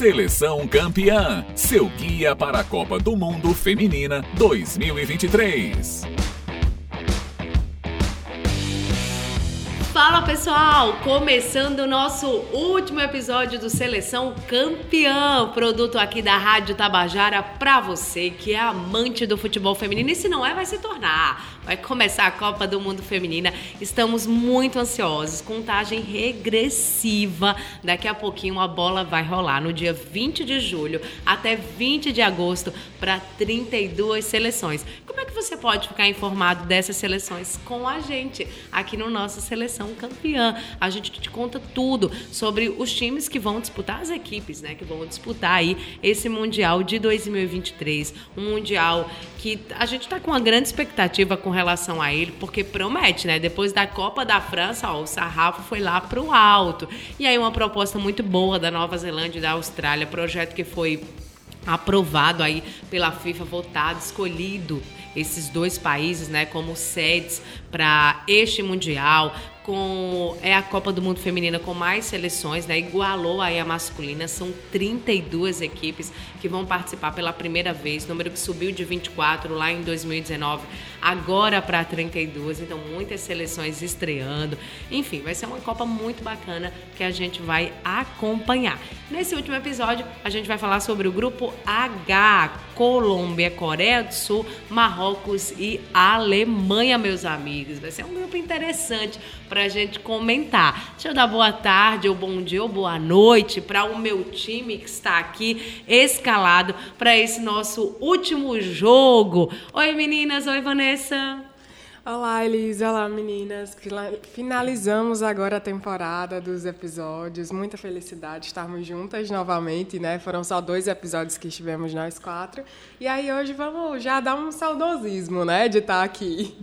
Seleção Campeã, seu guia para a Copa do Mundo Feminina 2023. Fala pessoal, começando o nosso último episódio do Seleção Campeã, produto aqui da Rádio Tabajara para você que é amante do futebol feminino e se não é, vai se tornar. Vai começar a Copa do Mundo Feminina. Estamos muito ansiosos. Contagem regressiva. Daqui a pouquinho a bola vai rolar no dia 20 de julho até 20 de agosto para 32 seleções. Como é que você pode ficar informado dessas seleções com a gente aqui no nosso Seleção Campeã? A gente te conta tudo sobre os times que vão disputar, as equipes, né, que vão disputar aí esse Mundial de 2023. Um Mundial que a gente está com uma grande expectativa com relação a ele, porque promete, né? Depois da Copa da França, ó, o sarrafo foi lá para o alto. E aí uma proposta muito boa da Nova Zelândia e da Austrália, projeto que foi aprovado aí pela FIFA, votado, escolhido esses dois países, né, como sedes para este mundial com é a Copa do Mundo Feminina com mais seleções, né? Igualou aí a masculina, são 32 equipes que vão participar pela primeira vez, número que subiu de 24 lá em 2019, agora para 32, então muitas seleções estreando. Enfim, vai ser uma Copa muito bacana que a gente vai acompanhar. Nesse último episódio, a gente vai falar sobre o grupo H, Colômbia, Coreia do Sul, Marrocos e Alemanha, meus amigos. Vai ser um grupo interessante para a gente comentar. Deixa eu dar boa tarde, ou bom dia, ou boa noite para o meu time que está aqui escalado para esse nosso último jogo. Oi, meninas. Oi, Vanessa. Olá, Elisa. Olá, meninas. Finalizamos agora a temporada dos episódios. Muita felicidade estarmos juntas novamente, né? Foram só dois episódios que estivemos nós quatro. E aí hoje vamos já dar um saudosismo, né, de estar aqui.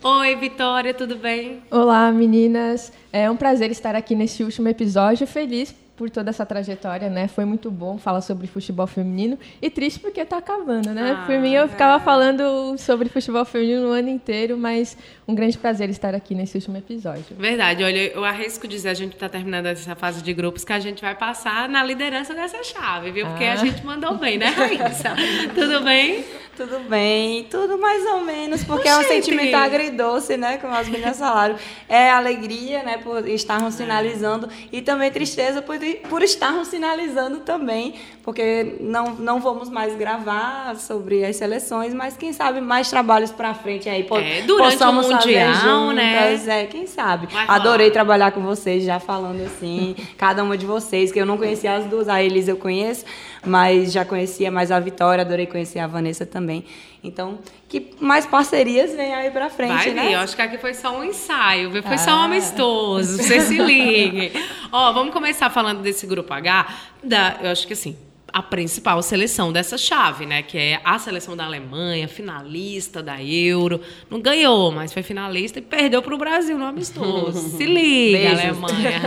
Oi, Vitória, tudo bem? Olá, meninas. É um prazer estar aqui nesse último episódio. Feliz por toda essa trajetória, né? Foi muito bom falar sobre futebol feminino e triste porque está acabando, né? Ah, por mim eu ficava é. falando sobre futebol feminino o ano inteiro, mas um grande prazer estar aqui nesse último episódio. Verdade, olha, eu arrisco dizer, a gente está terminando essa fase de grupos que a gente vai passar na liderança dessa chave, viu? Porque ah. a gente mandou bem, né, Raíssa? tudo bem? Tudo bem, tudo mais ou menos, porque é um sentimento agridoce, né? Como as meninas falaram. É alegria, né, por estarmos é. sinalizando e também tristeza por, por estarmos sinalizando também, porque não, não vamos mais gravar sobre as seleções, mas quem sabe mais trabalhos para frente aí. É, durante o Mundial, né? É, quem sabe. Adorei trabalhar com vocês, já falando assim, cada uma de vocês, que eu não conhecia as duas, a Elisa eu conheço, mas já conhecia mais a Vitória, adorei conhecer a Vanessa também. Então, que mais parcerias vem aí pra frente, Vai né? eu acho que aqui foi só um ensaio, foi ah. só um ah. amistoso, você se ligue. Ó, vamos começar falando desse grupo H, da, eu acho que assim, a principal seleção dessa chave, né? Que é a seleção da Alemanha, finalista da Euro. Não ganhou, mas foi finalista e perdeu para o Brasil no amistoso. Se liga, Beijos. Alemanha.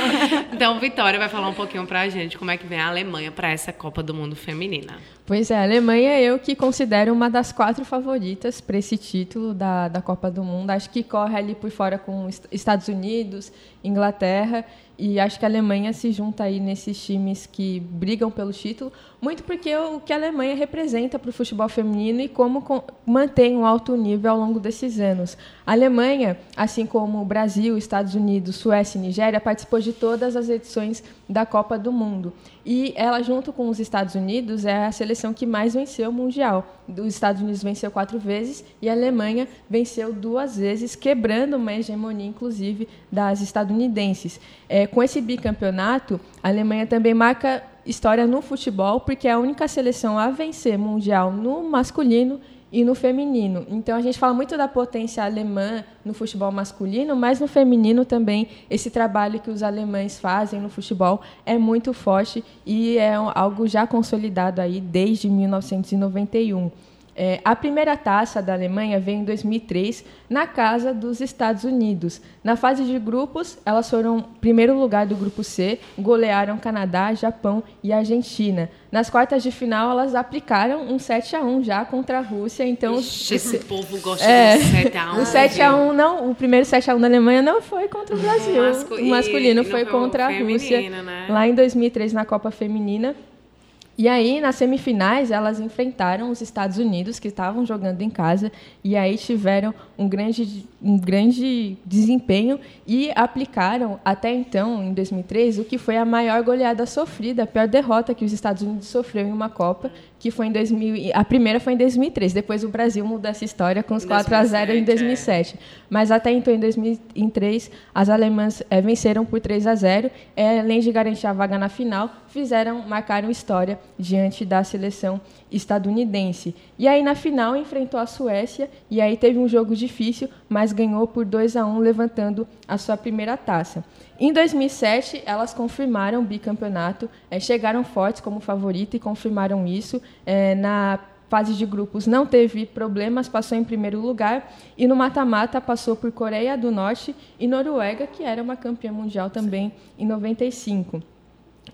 então, Vitória vai falar um pouquinho para a gente como é que vem a Alemanha para essa Copa do Mundo Feminina. Pois é, a Alemanha eu que considero uma das quatro favoritas para esse título da, da Copa do Mundo. Acho que corre ali por fora com Estados Unidos, Inglaterra e acho que a Alemanha se junta aí nesses times que brigam pelo título, muito porque o que a Alemanha representa para o futebol feminino e como mantém um alto nível ao longo desses anos. A Alemanha, assim como o Brasil, Estados Unidos, Suécia e Nigéria, participou de todas as edições da Copa do Mundo. E ela, junto com os Estados Unidos, é a seleção que mais venceu o Mundial. Os Estados Unidos venceu quatro vezes e a Alemanha venceu duas vezes, quebrando uma hegemonia, inclusive, das estadunidenses. É, com esse bicampeonato, a Alemanha também marca história no futebol, porque é a única seleção a vencer Mundial no masculino e no feminino. Então a gente fala muito da potência alemã no futebol masculino, mas no feminino também esse trabalho que os alemães fazem no futebol é muito forte e é algo já consolidado aí desde 1991. É, a primeira taça da Alemanha veio em 2003, na casa dos Estados Unidos. Na fase de grupos, elas foram primeiro lugar do grupo C, golearam Canadá, Japão e Argentina. Nas quartas de final, elas aplicaram um 7 a 1 já contra a Rússia. Então, Ixi, esse povo gosta É, de 7 a 1 o 7 a 1 não, o primeiro 7 a 1 da Alemanha não foi contra o Brasil. o masculino e não foi foi o contra a Rússia né? lá em 2003 na Copa Feminina. E aí, nas semifinais, elas enfrentaram os Estados Unidos, que estavam jogando em casa, e aí tiveram um grande, um grande desempenho e aplicaram, até então, em 2003, o que foi a maior goleada sofrida, a pior derrota que os Estados Unidos sofreu em uma Copa, que foi em 2000. e- A primeira foi em 2003, depois o Brasil mudou essa história com os Em 4 a 0 em 2007, 2007. Mas até então, em 2003, as alemãs eh, venceram por 3 a 0. Eh, além de garantir a vaga na final, fizeram, marcaram história diante da seleção estadunidense. E aí na final enfrentou a Suécia e aí teve um jogo difícil, mas ganhou por 2 a 1, levantando a sua primeira taça. Em 2007, elas confirmaram o bicampeonato, eh, chegaram fortes como favorita e confirmaram isso eh, na fase de grupos não teve problemas, passou em primeiro lugar e no mata-mata passou por Coreia do Norte e Noruega, que era uma campeã mundial também em 95.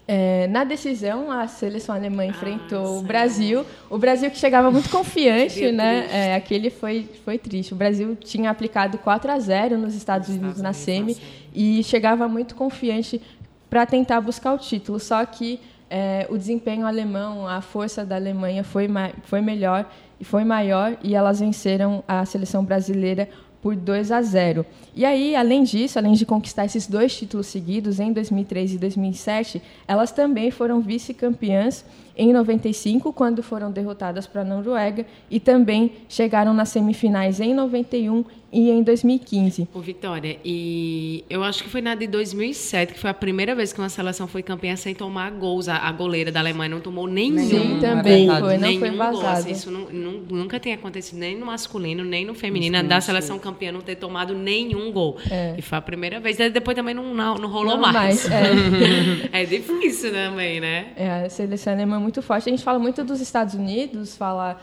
É, na decisão, a seleção alemã enfrentou o Brasil. O Brasil que chegava muito confiante, né? É, aquele foi, foi triste. O Brasil tinha aplicado 4 a 0 nos Estados Unidos na semi e chegava muito confiante para tentar buscar o título. Só que é, o desempenho alemão, a força da Alemanha foi, foi melhor e foi maior e elas venceram a seleção brasileira por 2 a 0. E aí, além disso, além de conquistar esses dois títulos seguidos em 2003 e 2007, elas também foram vice-campeãs em 95, quando foram derrotadas para a Noruega, e também chegaram nas semifinais em 91 e em 2015. Ô, Vitória, e eu acho que foi na de 2007, que foi a primeira vez que uma seleção foi campeã sem tomar gols. A, a goleira da Alemanha não tomou nenhum. Sim, é também verdade. foi, não nenhum foi gol. vazado. Assim, isso nu- nu- nunca tinha acontecido nem no masculino, nem no feminino, da seleção campeã não ter tomado nenhum gol. E foi a primeira vez. Depois também não, não, não rolou Não mais. mais, é. é difícil também, né? É, a seleção alemã é muito forte. A gente fala muito dos Estados Unidos, fala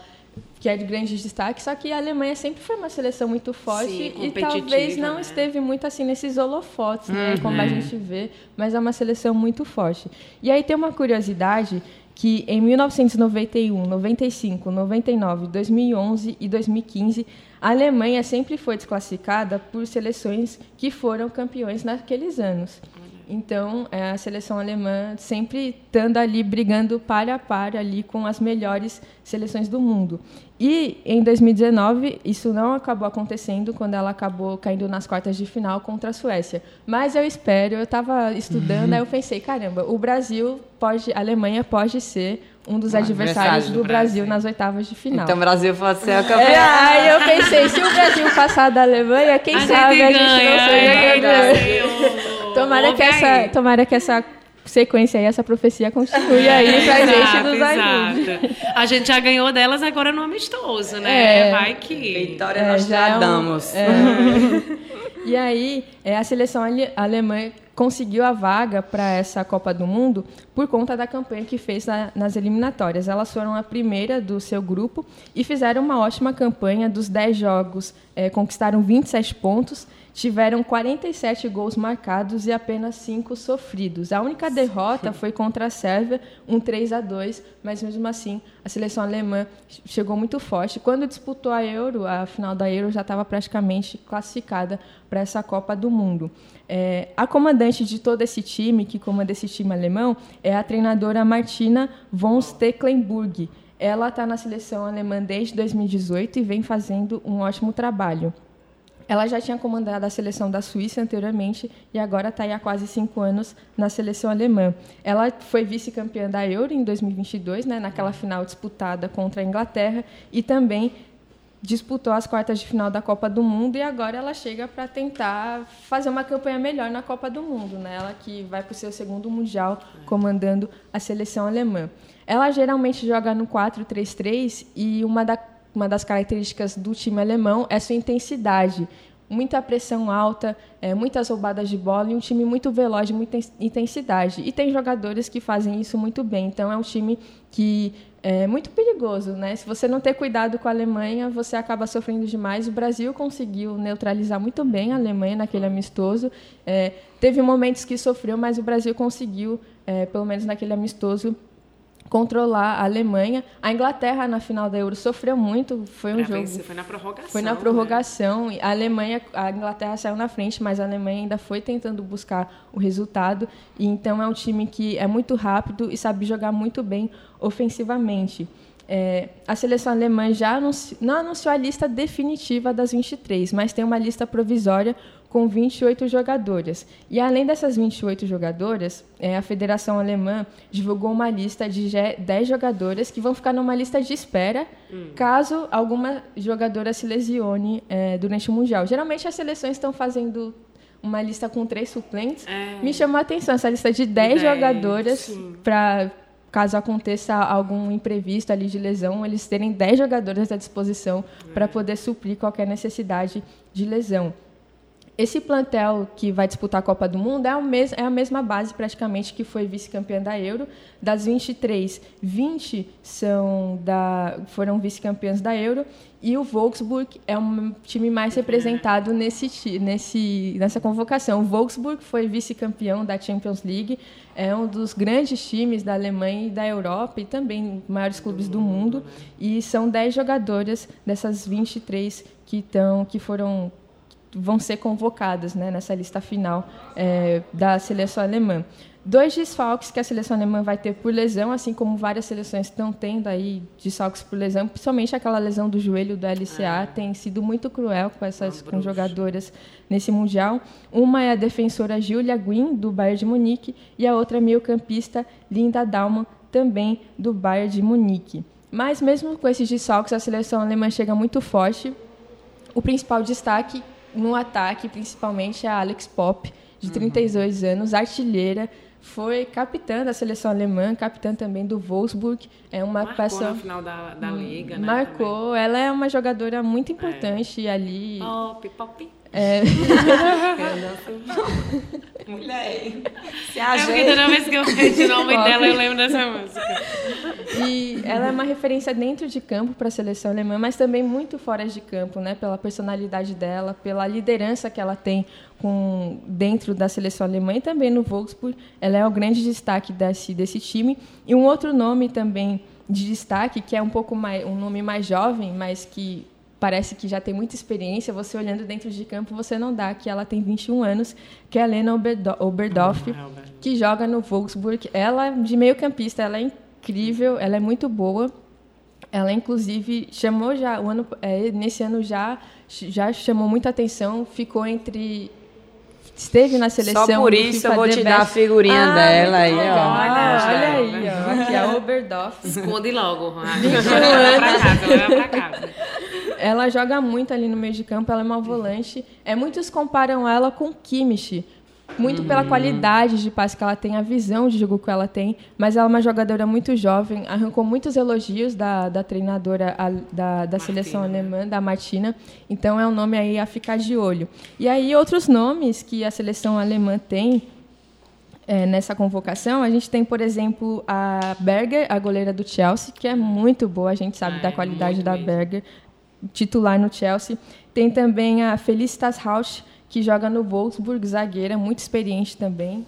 que é de grande destaque, só que a Alemanha sempre foi uma seleção muito forte Sim, e talvez não né? esteve muito assim nesses holofotes, né, como a gente vê, mas é uma seleção muito forte. E aí tem uma curiosidade que em 1991, 95, 99, 2011 e 2015, a Alemanha sempre foi desclassificada por seleções que foram campeões naqueles anos. Então, é, a seleção alemã sempre estando ali brigando para a par ali com as melhores seleções do mundo. E em 2019 isso não acabou acontecendo quando ela acabou caindo nas quartas de final contra a Suécia. Mas eu espero, eu estava estudando, aí eu pensei, caramba, o Brasil pode, a Alemanha pode ser um dos adversários adversário do do Brasil Brasil. nas oitavas de final. Então o Brasil pode ser a É, campeã. aí eu pensei, se o Brasil passar da Alemanha, quem sabe a gente não é seja campeão. Tomara que, essa, tomara que essa sequência aí, essa profecia continue aí pra gente nos ajude. exato. A gente já ganhou delas agora no amistoso, né? É. Vai que. Vitória É, nós já é já damos. E aí, é, a seleção ale- alemã conseguiu a vaga para essa Copa do Mundo por conta da campanha que fez na- nas eliminatórias. Elas foram a primeira do seu grupo e fizeram uma ótima campanha. Dos 10 jogos, é, conquistaram 27 pontos, tiveram 47 gols marcados e apenas 5 sofridos. A única derrota foi contra a Sérvia, um 3 a 2, mas mesmo assim a seleção alemã chegou muito forte. Quando disputou a Euro, a final da Euro já estava praticamente classificada para essa Copa do Mundo. É, a comandante de todo esse time, que comanda esse time alemão, é a treinadora Martina von Stecklenburg. Ela está na seleção alemã desde 2018 e vem fazendo um ótimo trabalho. Ela já tinha comandado a seleção da Suíça anteriormente e agora está há quase cinco anos na seleção alemã. Ela foi vice-campeã da Euro em 2022, né, naquela final disputada contra a Inglaterra, e também disputou as quartas de final da Copa do Mundo e agora ela chega para tentar fazer uma campanha melhor na Copa do Mundo, né? Ela que vai para o seu segundo mundial comandando a seleção alemã. Ela geralmente joga no 4-3-3 e uma, da, uma das características do time alemão é sua intensidade. muita pressão alta, é, muitas roubadas de bola e um time muito veloz, muita intensidade. E tem jogadores que fazem isso muito bem. Então é um time que é muito perigoso, né? Se você não ter cuidado com a Alemanha, você acaba sofrendo demais. O Brasil conseguiu neutralizar muito bem a Alemanha naquele amistoso. É, teve momentos que sofreu, mas o Brasil conseguiu, é, pelo menos naquele amistoso, controlar a Alemanha. A Inglaterra na final da Euro sofreu muito, foi um Pra jogo vencer, foi na prorrogação. foi na né? prorrogação. A Alemanha, a Inglaterra saiu na frente, mas a Alemanha ainda foi tentando buscar o resultado. E então é um time que é muito rápido e sabe jogar muito bem ofensivamente. É, a seleção alemã já anunci, não anunciou a lista definitiva das 23, mas tem uma lista provisória com 28 jogadoras. E além dessas 28 jogadoras, é, a Federação Alemã divulgou uma lista de je- 10 jogadoras que vão ficar numa lista de espera caso alguma jogadora se lesione é, durante o Mundial. Geralmente as seleções estão fazendo uma lista com três suplentes. É. Me chamou a atenção essa lista de 10 10, jogadoras para caso aconteça algum imprevisto ali de lesão, eles terem 10 jogadores à disposição para poder suprir qualquer necessidade de lesão. Esse plantel que vai disputar a Copa do Mundo é, o mes é a mesma base praticamente que foi vice-campeã da Euro. Das 23, 20 são da, foram vice-campeãs da Euro e o Wolfsburg é um time mais representado nesse, nesse, nessa convocação. O Wolfsburg foi vice-campeão da Champions League, é um dos grandes times da Alemanha e da Europa e também maiores clubes do mundo. E são 10 jogadoras dessas 23 que, tão, que foram vão ser convocadas né, nessa lista final é, da seleção alemã. Dois desfalques que a seleção alemã vai ter por lesão, assim como várias seleções estão tendo aí desfalques por lesão, principalmente aquela lesão do joelho do LCA, tem sido muito cruel com essas com jogadoras nesse mundial. Uma é a defensora Julia Guin do Bayern de Munique e a outra é a meio-campista Linda Dalman, também do Bayern de Munique. Mas mesmo com esses desfalques, a seleção alemã chega muito forte. O principal destaque no ataque, principalmente, é a Alex Pop, de 32 anos, artilheira, foi capitã da seleção alemã, capitã também do Wolfsburg. É uma Marcou na final da, da Liga, né? Marcou. Ela é uma jogadora muito importante ali. Pop, pop. É, Mulher, se É porque ajeita. toda vez que eu vejo o nome dela, eu lembro dessa música. E ela é uma referência dentro de campo para a seleção alemã, mas também muito fora de campo, né? Pela personalidade dela, pela liderança que ela tem com dentro da seleção alemã e também no Wolfsburg. Ela é o grande destaque desse, desse time. E um outro nome também de destaque, que é um pouco mais um nome mais jovem, mas que parece que já tem muita experiência. Você olhando dentro de campo, você não dá que ela tem 21 anos, que é a Lena Oberdo- Oberdorf, que joga no Wolfsburg. Ela, de meio campista, ela é incrível, ela é muito boa. Ela, inclusive, chamou já, o ano, é, nesse ano já, já chamou muita atenção, ficou entre... Esteve na seleção Só por isso FIFA eu vou The te dar a figurinha Ah, dela aí, ó. Ah, Olha, aí, ó. Aqui é a Oberdorf. Esconde logo. Ah, Leva pra casa, leva pra casa. Ela joga muito ali no meio de campo, ela é uma volante. É, muitos comparam ela com Kimmich, muito Uhum. pela qualidade de passe que ela tem, a visão de jogo que ela tem, mas ela é uma jogadora muito jovem, arrancou muitos elogios da, da treinadora a- da, da seleção alemã, da Martina, então é um nome aí a ficar de olho. E aí outros nomes que a seleção alemã tem, é, nessa convocação, a gente tem, por exemplo, a Berger, a goleira do Chelsea, que é muito boa, a gente sabe Ah, da é qualidade muito da mesmo. Berger, titular no Chelsea. Tem também a Felicitas Rausch, que joga no Wolfsburg, zagueira, muito experiente também.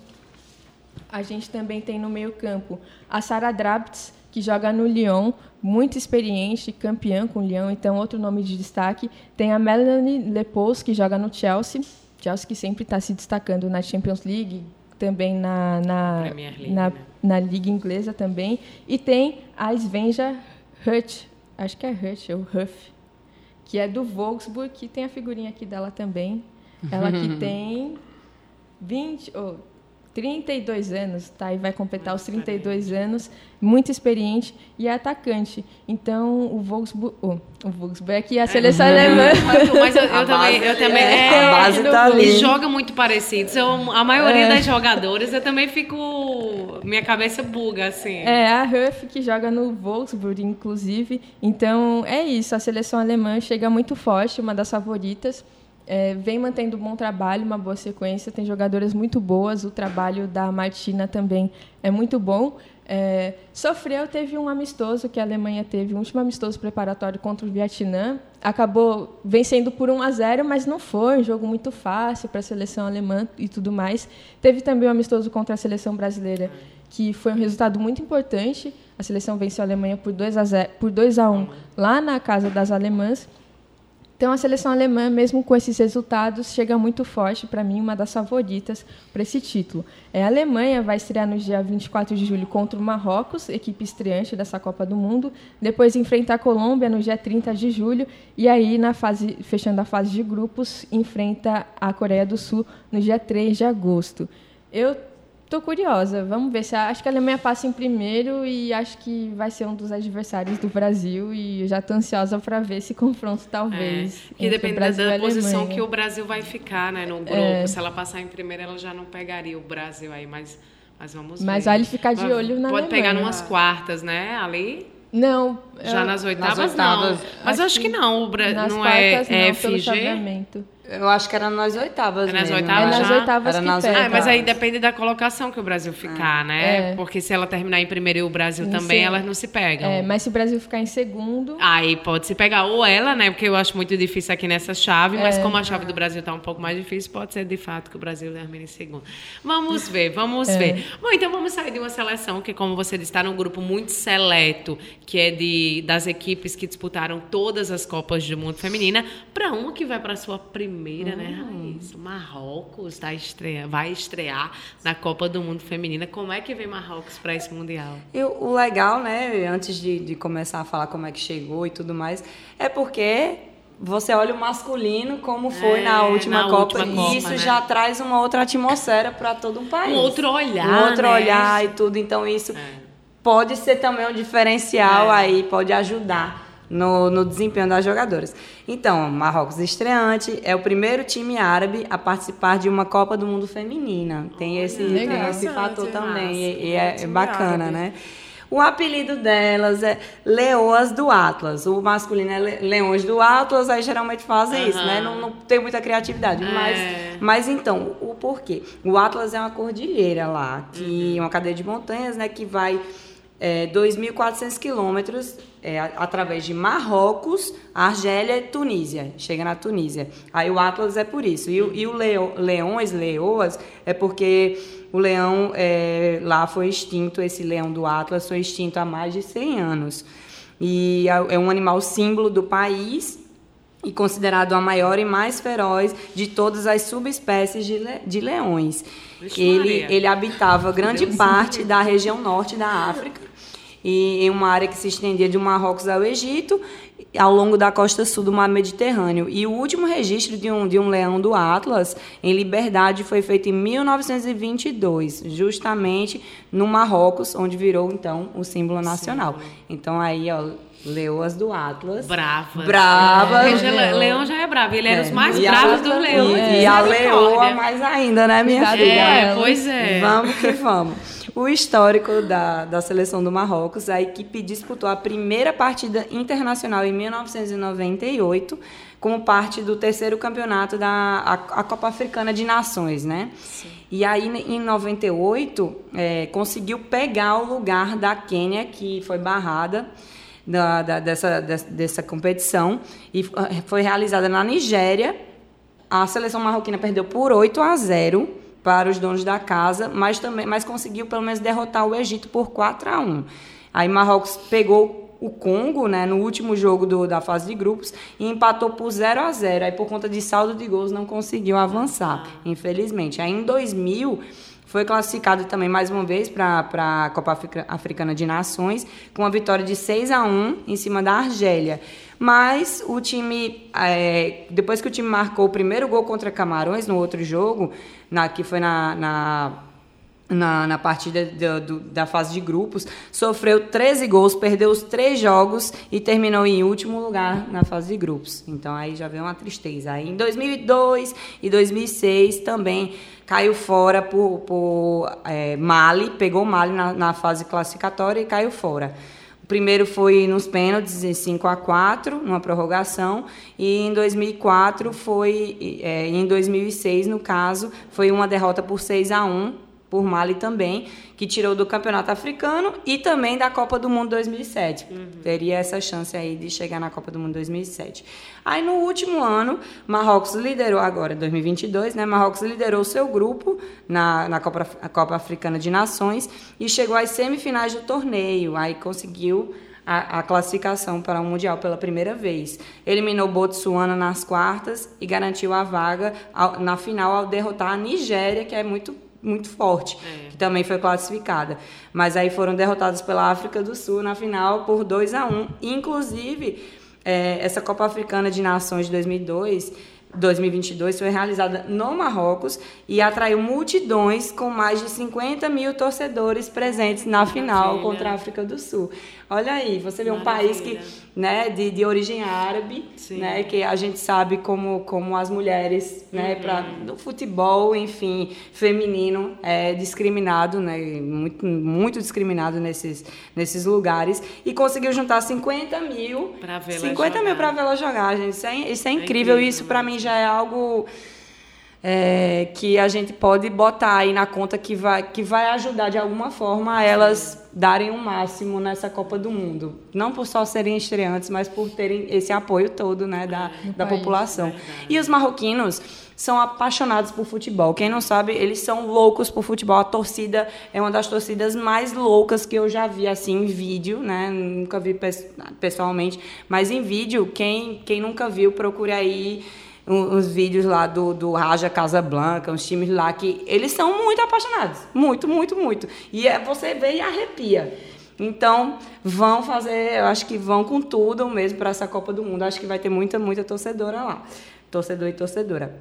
A gente também tem no meio-campo a Sara Drabtz, que joga no Lyon, muito experiente, campeã com o Lyon, então outro nome de destaque. Tem a Melanie Lepous, que joga no Chelsea, Chelsea que sempre está se destacando na Champions League, também na, na, League, na, né? na Liga Inglesa também. E tem a Svenja Hurt, acho que é Hurt ou Huff, que é do Wolfsburg, que tem a figurinha aqui dela também. Ela que tem 20, oh, 32 anos, tá? E vai completar os 32 anos, muito experiente e é atacante. Então, o Wolfsburg, oh, o Wolfsburg é que a seleção alemã Mas eu, eu também, eu também é, é, a base tá ali. jogam muito parecido. São a maioria É. das jogadoras, eu também fico. Minha cabeça buga, assim. É, a Huff que joga no Wolfsburg, inclusive. Então, é isso. A seleção alemã chega muito forte, uma das favoritas. É, vem mantendo um bom trabalho, uma boa sequência, tem jogadoras muito boas, o trabalho da Martina também é muito bom. É, sofreu, teve um amistoso que a Alemanha teve, um último amistoso preparatório contra o Vietnã. Acabou vencendo por 1 a 0, mas não foi um jogo muito fácil para a seleção alemã e tudo mais. Teve também um amistoso contra a seleção brasileira, que foi um resultado muito importante. A seleção venceu a Alemanha por 2 a, 0, por 2 a 1 lá na casa das alemãs. Então, a seleção alemã, mesmo com esses resultados, chega muito forte, para mim, uma das favoritas para esse título. É, a Alemanha vai estrear no dia 24 de julho contra o Marrocos, equipe estreante dessa Copa do Mundo. Depois enfrenta a Colômbia no dia 30 de julho. E aí, na fase, fechando a fase de grupos, enfrenta a Coreia do Sul no dia 3 de agosto. Eu Tô curiosa. Vamos ver se acho que a Alemanha passa em primeiro e acho que vai ser um dos adversários do Brasil e eu já tô ansiosa para ver esse confronto talvez. É, que depende da posição que o Brasil vai ficar, né, no grupo. É. Se ela passar em primeiro, ela já não pegaria o Brasil aí, mas mas vamos mas ver. vale ficar de olho na Pode Alemanha. pegar numas quartas, né? Ali não. Já nas, oitavas, nas oitavas, não. Mas acho, acho que, que não. O Bra... não é, é FG. Eu acho que era nas oitavas. É nas mesmo. oitavas? É nas oitavas era nas oitavas. Ah, mas aí depende da colocação que o Brasil ficar, é. né? É. Porque se ela terminar em primeiro e o Brasil também, elas não se pegam. É, mas se o Brasil ficar em segundo. Aí pode se pegar. Ou ela, né? Porque eu acho muito difícil aqui nessa chave, mas é. como a chave do Brasil está um pouco mais difícil, pode ser de fato que o Brasil termine em segundo. Vamos ver, vamos é. ver. Bom, então vamos sair de uma seleção que, como você disse, está num grupo muito seleto, que é de, das equipes que disputaram todas as Copas do Mundo Feminina, para uma que vai para a sua primeira, né, hum. né? Isso. Marrocos tá estreia, vai estrear na Copa do Mundo Feminina. Como é que vem Marrocos para esse Mundial? E o legal, né, antes de, de começar a falar como é que chegou e tudo mais, é porque você olha o masculino como foi é, na, última, na Copa, última Copa, e isso né? já traz uma outra atmosfera para todo um país. Um outro olhar. Um outro né? olhar e tudo. Então, isso é. Pode ser também um diferencial é. aí, pode ajudar no, no desempenho das jogadoras. Então, Marrocos estreante é o primeiro time árabe a participar de uma Copa do Mundo feminina. Tem esse, tem esse fator também e, e é, é bacana, né? O apelido delas é Leoas do Atlas. O masculino é Leões do Atlas, aí geralmente fazem uhum. isso, né? Não, não, tem muita criatividade. É. Mas, mas então, o porquê? O Atlas é uma cordilheira lá, que uhum. uma cadeia de montanhas, né? Que vai é, 2.400 quilômetros é, através de Marrocos, Argélia e Tunísia. Chega na Tunísia. Aí o Atlas é por isso. E, e o Leo, Leões, Leoas, é porque o leão é, lá foi extinto, esse leão do Atlas foi extinto há mais de 100 anos. E é, é um animal símbolo do país e considerado a maior e mais feroz de todas as subespécies de, le, de leões. Ele, ele habitava grande parte da região norte da África e em uma área que se estendia de Marrocos ao Egito, ao longo da costa sul do mar Mediterrâneo. E o último registro de um, de um leão do Atlas em liberdade foi feito em 1922, justamente no Marrocos, onde virou então o símbolo nacional. Sim. Então aí, ó, Leoas do Atlas. Bravas. Bravas. É. Leão já é bravo. Ele era é. os mais e bravos dos leões. E, e a leoa mais ainda, né, minha filha? É, pois é. Vamos que vamos o histórico da, da seleção do Marrocos. A equipe disputou a primeira partida internacional em 1998, como parte do terceiro campeonato da a, a Copa Africana de Nações, né? Sim. E aí, em 98, é, conseguiu pegar o lugar da Quênia, que foi barrada da, da, dessa, dessa, dessa competição, e foi realizada na Nigéria. A seleção marroquina perdeu por 8 a 0 para os donos da casa, mas também mas conseguiu pelo menos derrotar o Egito por 4 a 1. Aí Marrocos pegou o Congo, né, no último jogo do, da fase de grupos e empatou por 0 a 0. Aí por conta de saldo de gols não conseguiu avançar, infelizmente. Aí em 2000 foi classificado também mais uma vez para a Copa Africana de Nações com uma vitória de 6 a 1 em cima da Argélia. Mas o time, é, depois que o time marcou o primeiro gol contra Camarões no outro jogo, na, que foi na, na na, na partida do, do, da fase de grupos, sofreu 13 gols, perdeu os três jogos e terminou em último lugar na fase de grupos. Então aí já veio uma tristeza. Aí em 2002 e 2006 também caiu fora por, por é, Mali, pegou Mali na, na fase classificatória e caiu fora. Primeiro foi nos pênaltis, em 5 a 4 numa prorrogação. E em 2004 foi, é, em 2006, no caso, foi uma derrota por 6 a 1 por Mali também, que tirou do Campeonato Africano e também da Copa do Mundo 2007. Uhum. Teria essa chance aí de chegar na Copa do Mundo 2007. Aí no último ano, Marrocos liderou agora 2022, né? Marrocos liderou seu grupo na, na Copa, Copa Africana de Nações e chegou às semifinais do torneio. Aí conseguiu a, a, classificação para o Mundial pela primeira vez. Eliminou Botsuana nas quartas e garantiu a vaga ao, na final ao derrotar a Nigéria, que é muito muito forte, é. que também foi classificada. Mas aí foram derrotados pela África do Sul na final por 2 a 1 Inclusive, é, essa Copa Africana de Nações de 2002 2022 foi realizada no Marrocos e atraiu multidões com mais de 50 mil torcedores presentes na Maravilha. final contra a África do Sul. Olha aí, você vê um país que, né, de, de origem árabe, Sim. né, que a gente sabe como, como as mulheres, né, uhum. para no futebol, enfim, feminino é discriminado, né, muito, muito discriminado nesses, nesses lugares e conseguiu juntar 50 mil, pra 50 mil para vê-la jogar, gente. Isso é, isso é, é incrível, incrível, isso para mim já é algo é, que a gente pode botar aí na conta que vai, que vai ajudar de alguma forma a elas darem o um máximo nessa Copa do Mundo. Não por só serem estreantes, mas por terem esse apoio todo né, da, da país, população. E os marroquinos são apaixonados por futebol. Quem não sabe, eles são loucos por futebol. A torcida é uma das torcidas mais loucas que eu já vi assim em vídeo, né? Nunca vi pessoalmente, mas em vídeo, quem, quem nunca viu, procure aí uns vídeos lá do, do Raja Casablanca, uns times lá que eles são muito apaixonados. Muito, muito, muito. E é, você vê e arrepia. Então, vão fazer, eu acho que vão com tudo mesmo para essa Copa do Mundo. Acho que vai ter muita, muita torcedora lá. Torcedor e torcedora.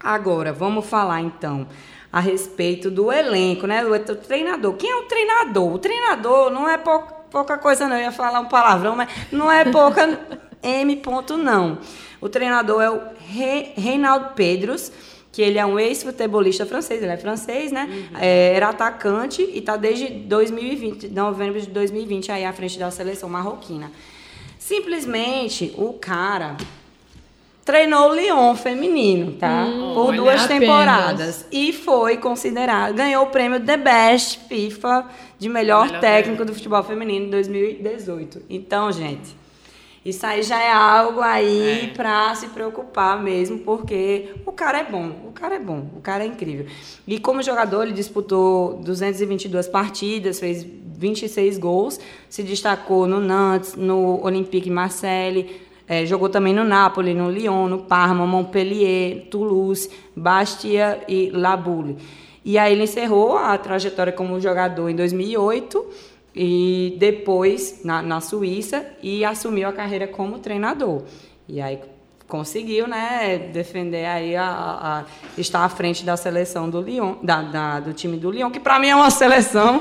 Agora, vamos falar então a respeito do elenco, né? O treinador. Quem é o treinador? O treinador não é pouca, pouca coisa, não. Eu ia falar um palavrão, mas não é pouca M. Não. O treinador é o Re, Reinaldo Pedros, que ele é um ex-futebolista francês, ele é francês, né? Uhum. É, era atacante e está desde 2020, novembro de 2020, aí à frente da seleção marroquina. Simplesmente o cara treinou o Lyon feminino, tá? Hum, Por duas apenas. temporadas. E foi considerado, ganhou o prêmio The Best FIFA de melhor, melhor técnico do futebol feminino em 2018. Então, gente, isso aí já é algo aí é. para se preocupar mesmo, porque o cara é bom, o cara é bom, o cara é incrível. E como jogador, ele disputou 222 partidas, fez 26 gols, se destacou no Nantes, no Olympique Marseille, é, jogou também no Napoli, no Lyon, no Parma, Montpellier, Toulouse, Bastia e La Boule. E aí ele encerrou a trajetória como jogador em 2008 e depois na, na Suíça e assumiu a carreira como treinador. E aí conseguiu, né, defender aí a, a, a, estar à frente da seleção do Lyon, da, da do time do Lyon, que para mim é uma seleção,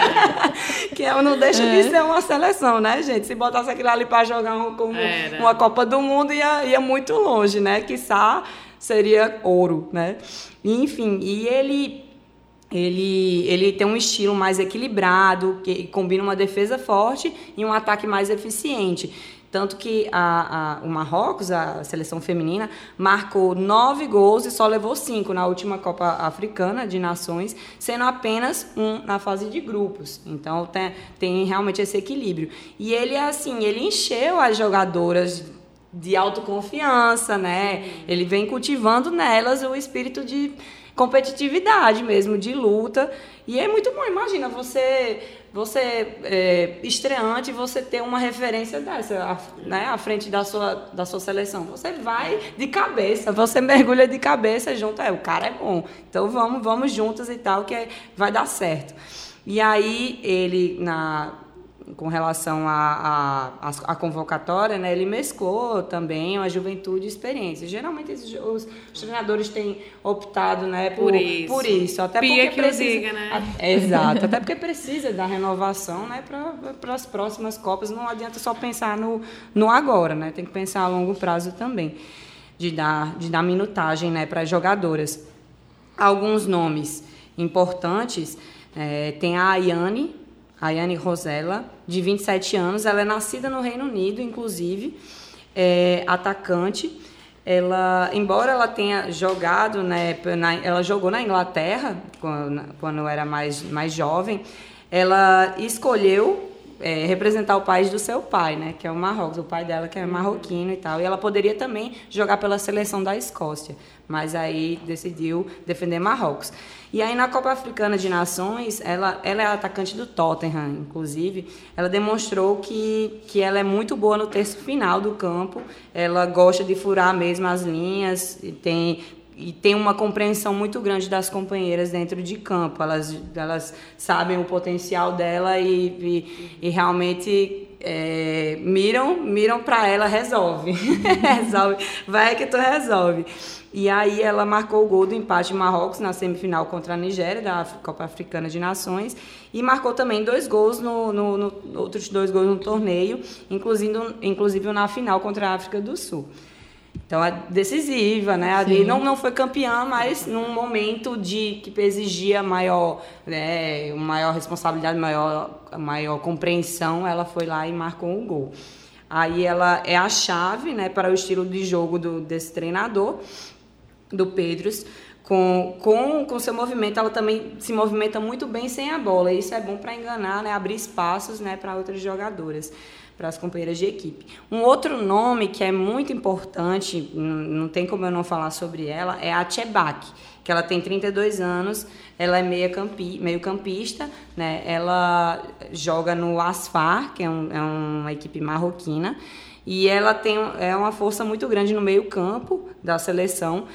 que eu não deixa é. de ser uma seleção, né, gente? Se botasse aquilo ali para jogar um, como uma Copa do Mundo ia, ia muito longe, né? Quiçá seria ouro, né? Enfim, e ele ele, ele tem um estilo mais equilibrado, que combina uma defesa forte e um ataque mais eficiente. Tanto que a, a, o Marrocos, a seleção feminina, marcou nove gols e só levou cinco na última Copa Africana de Nações, sendo apenas um na fase de grupos. Então tem, tem realmente esse equilíbrio. E ele, assim, ele encheu as jogadoras de autoconfiança, né? Ele vem cultivando nelas o espírito de competitividade mesmo, de luta. E é muito bom. Imagina você, você é, estreante, você ter uma referência dessa, né, à frente da sua, da sua seleção. Você vai de cabeça, você mergulha de cabeça junto. É, o cara é bom. Então vamos, vamos juntos e tal, que é, vai dar certo. E aí ele, na com relação à a, a, a, convocatória, né, ele mesclou também a juventude e experiência. Geralmente os, os, treinadores têm optado né, por, por isso. Por isso até Pia porque precisa, diga, né? A, exato, até porque precisa da renovação né, para as próximas Copas. Não adianta só pensar no, no agora, né, tem que pensar a longo prazo também, de dar, de dar minutagem né, para as jogadoras. Alguns nomes importantes, é, tem a Ayane, Ayane Rosella, de 27 anos. Ela é nascida no Reino Unido, inclusive, é atacante. Ela, embora ela tenha jogado, né, na, ela jogou na Inglaterra quando, quando era mais, mais jovem, ela escolheu é, representar o país do seu pai, né, que é o Marrocos, o pai dela que é marroquino e tal. E ela poderia também jogar pela seleção da Escócia, mas aí decidiu defender Marrocos. E aí na Copa Africana de Nações, ela, ela é atacante do Tottenham, inclusive, ela demonstrou que, que ela é muito boa no terço final do campo, ela gosta de furar mesmo as linhas, e tem e tem uma compreensão muito grande das companheiras dentro de campo. Elas, elas sabem o potencial dela e, e, e realmente é, miram miram para ela, resolve. resolve. Vai que tu resolve. E aí ela marcou o gol do empate em Marrocos na semifinal contra a Nigéria, da Copa Africana de Nações, e marcou também dois gols, no, no, no outros dois gols no torneio, inclusive, inclusive na final contra a África do Sul. Então é decisiva, né? Ali não, não foi campeã, mas num momento de que exigia maior, né, maior responsabilidade, maior, maior compreensão, ela foi lá e marcou o um gol. Aí ela é a chave, né, para o estilo de jogo do, desse treinador, do Pedros. Com, com, com seu movimento, ela também se movimenta muito bem sem a bola. Isso é bom para enganar, né, abrir espaços né, para outras jogadoras para as companheiras de equipe. Um outro nome que é muito importante, não tem como eu não falar sobre ela, é a Chebak, que ela tem 32 anos, ela é meia campi, meio campista, né? ela joga no Asfar, que é, um, é uma equipe marroquina, e ela tem é uma força muito grande no meio campo da seleção,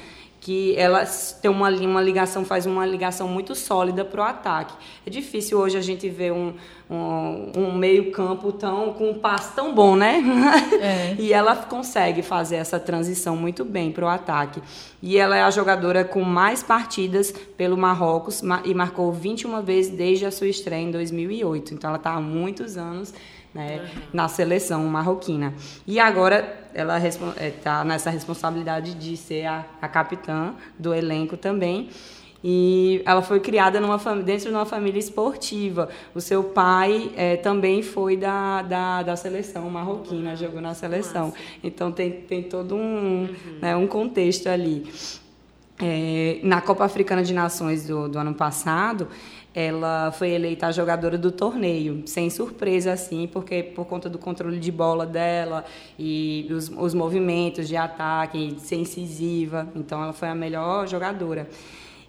que ela tem uma, uma ligação, faz uma ligação muito sólida para o ataque. É difícil hoje a gente ver um, um, um meio-campo tão com um passe tão bom, né? É. e ela consegue fazer essa transição muito bem para o ataque. E ela é a jogadora com mais partidas pelo Marrocos e marcou 21 vezes desde a sua estreia em 2008. Então ela está há muitos anos né, uhum. na seleção marroquina. E agora ela está eh, nessa responsabilidade de ser a, a capitã do elenco também. E ela foi criada numa, dentro de uma família esportiva. O seu pai é, também foi da, da, da seleção marroquina, uhum. jogou na seleção. Nossa. Então tem, tem todo um, uhum. né, um contexto ali. É, na Copa Africana de Nações do, do ano passado, ela foi eleita a jogadora do torneio, sem surpresa assim, porque por conta do controle de bola dela e os, os movimentos de ataque, de ser incisiva, então ela foi a melhor jogadora.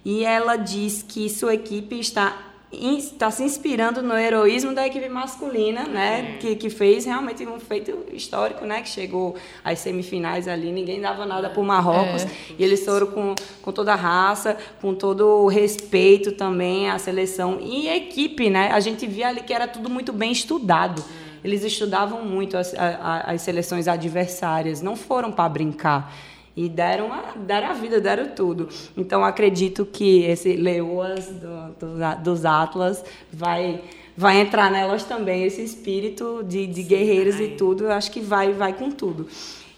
E ela diz que sua equipe está está se inspirando no heroísmo da equipe masculina, né? É. Que, que fez realmente um feito histórico, né? Que chegou às semifinais ali, ninguém dava nada por Marrocos. É. E eles foram com, com toda a raça, com todo o respeito também à seleção. E a equipe, né? A gente via ali que era tudo muito bem estudado. Eles estudavam muito as, as, as seleções adversárias, não foram para brincar e deram a, deram a vida, deram tudo. Então acredito que esse Leoas do, do, dos Atlas vai vai entrar nelas também esse espírito de, de guerreiros e tudo. Eu acho que vai vai com tudo.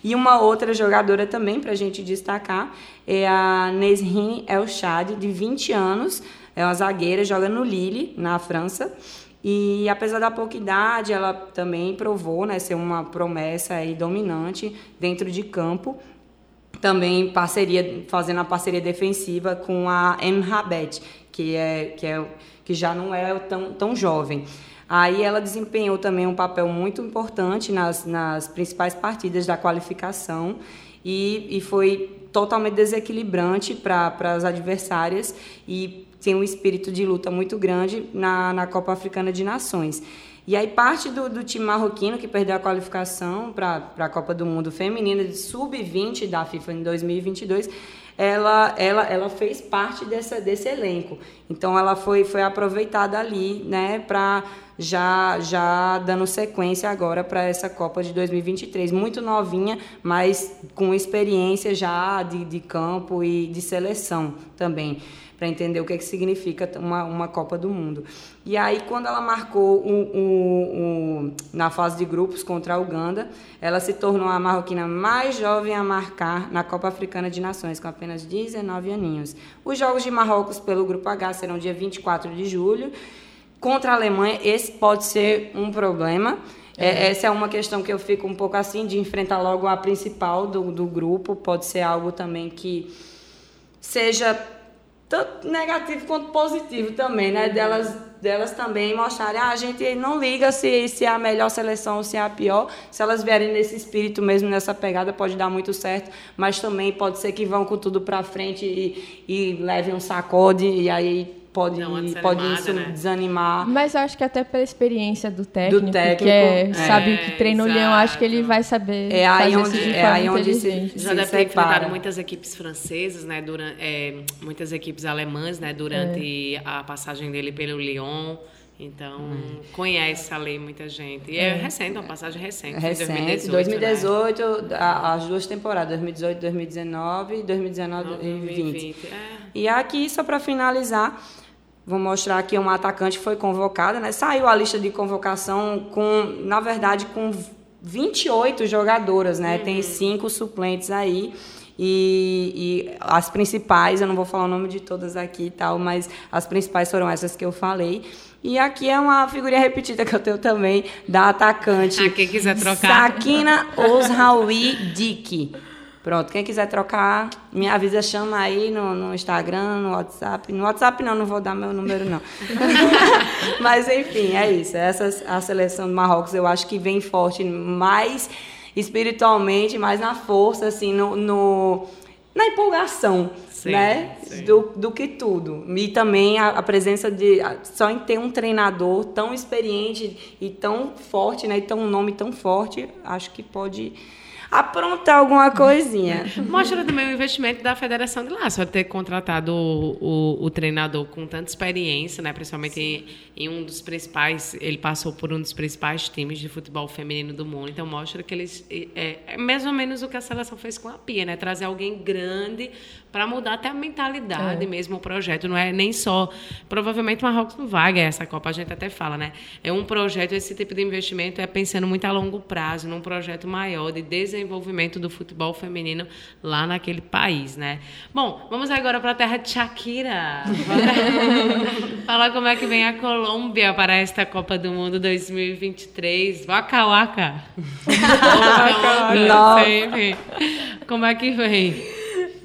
E uma outra jogadora também para a gente destacar é a Nesrin El Chad, de 20 anos, é uma zagueira, joga no Lille, na França. E apesar da pouca idade, ela também provou né, ser uma promessa e dominante dentro de campo também parceria, fazendo a parceria defensiva com a Mhabet, que, é, que, é, que já não é tão, tão jovem. Aí ela desempenhou também um papel muito importante nas, nas principais partidas da qualificação e, e foi totalmente desequilibrante para as adversárias e tem um espírito de luta muito grande na, na Copa Africana de Nações. E aí parte do, do time marroquino que perdeu a qualificação para a Copa do Mundo Feminina de sub-20 da FIFA em 2022, ela, ela, ela fez parte dessa, desse elenco. Então ela foi, foi aproveitada ali, né, para já já dando sequência agora para essa Copa de 2023, muito novinha, mas com experiência já de, de campo e de seleção também para entender o que, é que significa uma, uma Copa do Mundo. E aí, quando ela marcou na fase de grupos contra a Uganda, ela se tornou a marroquina mais jovem a marcar na Copa Africana de Nações, com apenas 19 aninhos. Os Jogos de Marrocos pelo Grupo H serão dia 24 de julho. contra a Alemanha, esse pode ser um problema. É, essa é uma questão que eu fico um pouco assim de enfrentar logo a principal do, do grupo. Pode ser algo também que seja tanto negativo quanto positivo também, né? Delas, delas também mostrarem, ah, a gente não liga se, se é a melhor seleção ou se é a pior. Se elas vierem nesse espírito mesmo, nessa pegada, pode dar muito certo, mas também pode ser que vão com tudo para frente e, e levem um sacode e aí pode, pode isso né? desanimar. Mas eu acho que até pela experiência do técnico, do técnico que é, é, sabe que treina o Leão, acho que ele vai saber é aí onde, é aí onde se, Já deve ter enfrentado muitas equipes francesas, né, durante, é, muitas equipes alemãs, né, durante é. a passagem dele pelo Lyon. Então, hum. conhece ali muita gente. E é, é recente, uma passagem recente. Recente, 2018. 2018 né? as duas temporadas, 2018, 2019 e 2019, 2020. É. E aqui, só para finalizar, Vou mostrar aqui uma atacante que foi convocada, né? Saiu a lista de convocação com, na verdade, com 28 jogadoras, né? Uhum. Tem cinco suplentes aí. E, e, as principais, eu não vou falar o nome de todas aqui e tal, mas as principais foram essas que eu falei. E aqui é uma figurinha repetida que eu tenho também da atacante. Ah, quem quiser trocar. Sakina Osraoui Dick. Pronto, quem quiser trocar, me avisa, chama aí no, no, Instagram, no WhatsApp. No WhatsApp não, não vou dar meu número não. Mas enfim, é isso. Essa a seleção do Marrocos eu acho que vem forte mais espiritualmente, mais na força, assim, no, no na empolgação, sim, né? Sim. Do, do que tudo. E também a, a, presença de. Só em ter um treinador tão experiente e tão forte, né? E tão um nome tão forte, acho que pode aprontar alguma coisinha. Mostra também o investimento da Federação de lá, só ter contratado o, o, o treinador com tanta experiência, né? principalmente em, em, um dos principais, ele passou por um dos principais times de futebol feminino do mundo, então mostra que eles, é, é mais ou menos o que a seleção fez com a Pia, né? trazer alguém grande para mudar até a mentalidade é. mesmo, o projeto, não é nem só, provavelmente o Marrocos não vai ganhar essa Copa, a gente até fala, né? É um projeto, esse tipo de investimento é pensando muito a longo prazo, num projeto maior de desenvolvimento desenvolvimento do futebol feminino lá naquele país, né? Bom, vamos agora para a terra de Shakira. Falar como é que vem a Colômbia para esta Copa do Mundo 2023. Waka waka. Não Como é que vem?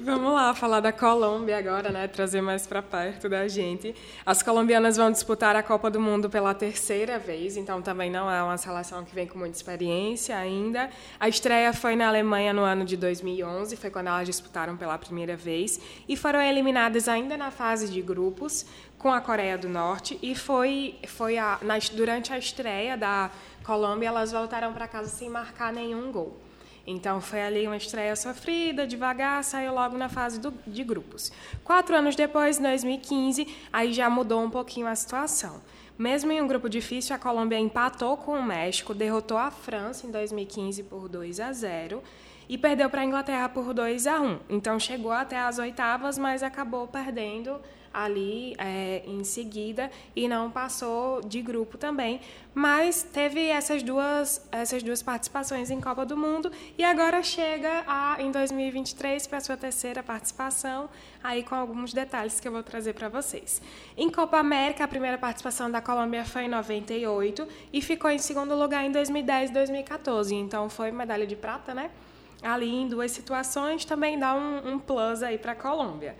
Vamos lá, falar da Colômbia agora, né? Trazer mais para perto da gente. As colombianas vão disputar a Copa do Mundo pela terceira vez, então também não é uma seleção que vem com muita experiência ainda. A estreia foi na Alemanha no ano de 2011, foi quando elas disputaram pela primeira vez e foram eliminadas ainda na fase de grupos com a Coreia do Norte e foi foi a, na, durante a estreia da Colômbia elas voltaram para casa sem marcar nenhum gol. Então foi ali uma estreia sofrida, devagar, saiu logo na fase do, de grupos. Quatro anos depois, em 2015, aí já mudou um pouquinho a situação. Mesmo em um grupo difícil, a Colômbia empatou com o México, derrotou a França em 2015 por 2 a 0 e perdeu para a Inglaterra por 2 a 1. Então chegou até as oitavas, mas acabou perdendo ali é, em seguida e não passou de grupo também, mas teve essas duas essas duas participações em Copa do Mundo e agora chega a, em 2023 para sua terceira participação, aí com alguns detalhes que eu vou trazer para vocês. Em Copa América, a primeira participação da Colômbia foi em 98 e ficou em segundo lugar em 2010 e 2014, então foi medalha de prata, né? Ali em duas situações também dá um, um plus aí para a Colômbia.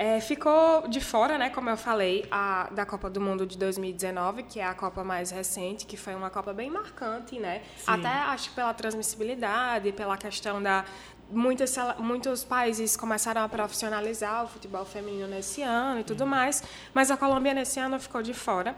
É, ficou de fora, né, como eu falei, a, da Copa do Mundo de 2019, que é a Copa mais recente, que foi uma Copa bem marcante, né? Sim. Até acho pela transmissibilidade, pela questão da, Muitos, muitos países começaram a profissionalizar o futebol feminino nesse ano e tudo mais, mas a Colômbia nesse ano ficou de fora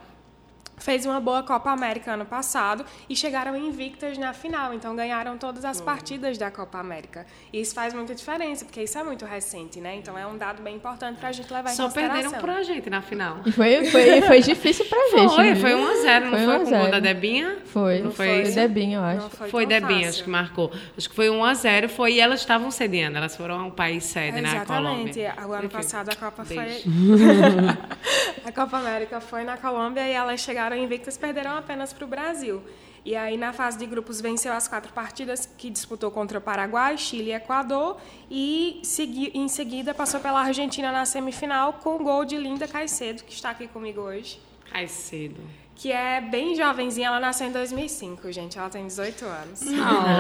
fez uma boa Copa América ano passado e chegaram invictas na final, então ganharam todas as partidas da Copa América. E isso faz muita diferença, porque isso é muito recente, né? Então é um dado bem importante para a gente levar Só em consideração. Só perderam pra gente na final. E foi, foi, foi difícil pra gente. Foi, né? foi 1x0, não foi, foi com o gol da Debinha? Foi, não foi, foi Debinha, eu acho. foi, foi Debinha, acho que marcou. Acho que foi 1x0, foi e elas estavam cedendo, elas foram ao país sede, é, né? Exatamente. O ano passado a Copa Beijo. foi... a Copa América foi na Colômbia e elas chegaram invictas, perderam apenas para o Brasil. E aí, na fase de grupos, venceu as quatro partidas que disputou contra o Paraguai, Chile e Equador. E segui, em seguida passou pela Argentina na semifinal com o gol de Linda Caicedo, que está aqui comigo hoje. cedo que é bem jovenzinha. Ela nasceu em 2005, gente. Ela tem 18 anos.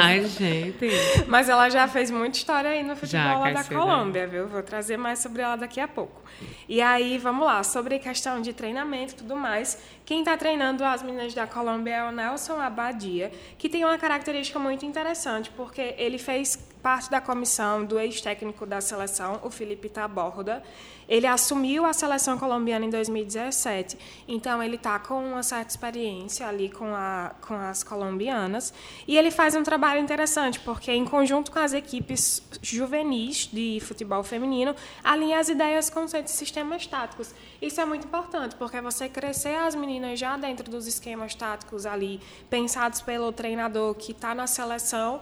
Ai, gente. Mas ela já fez muita história aí no futebol lá da Colômbia, viu? Vou trazer mais sobre ela daqui a pouco. E aí, vamos lá. Sobre questão de treinamento e tudo mais. Quem está treinando as meninas da Colômbia é o Nelson Abadia, que tem uma característica muito interessante, porque ele fez parte da comissão do ex-técnico da seleção, o Felipe Taborda, ele assumiu a seleção colombiana em 2017, então ele está com uma certa experiência ali com, a, com as colombianas. E ele faz um trabalho interessante, porque, em conjunto com as equipes juvenis de futebol feminino, alinha as ideias, conceitos e sistemas táticos. Isso é muito importante, porque você crescer as meninas já dentro dos esquemas táticos ali, pensados pelo treinador que está na seleção,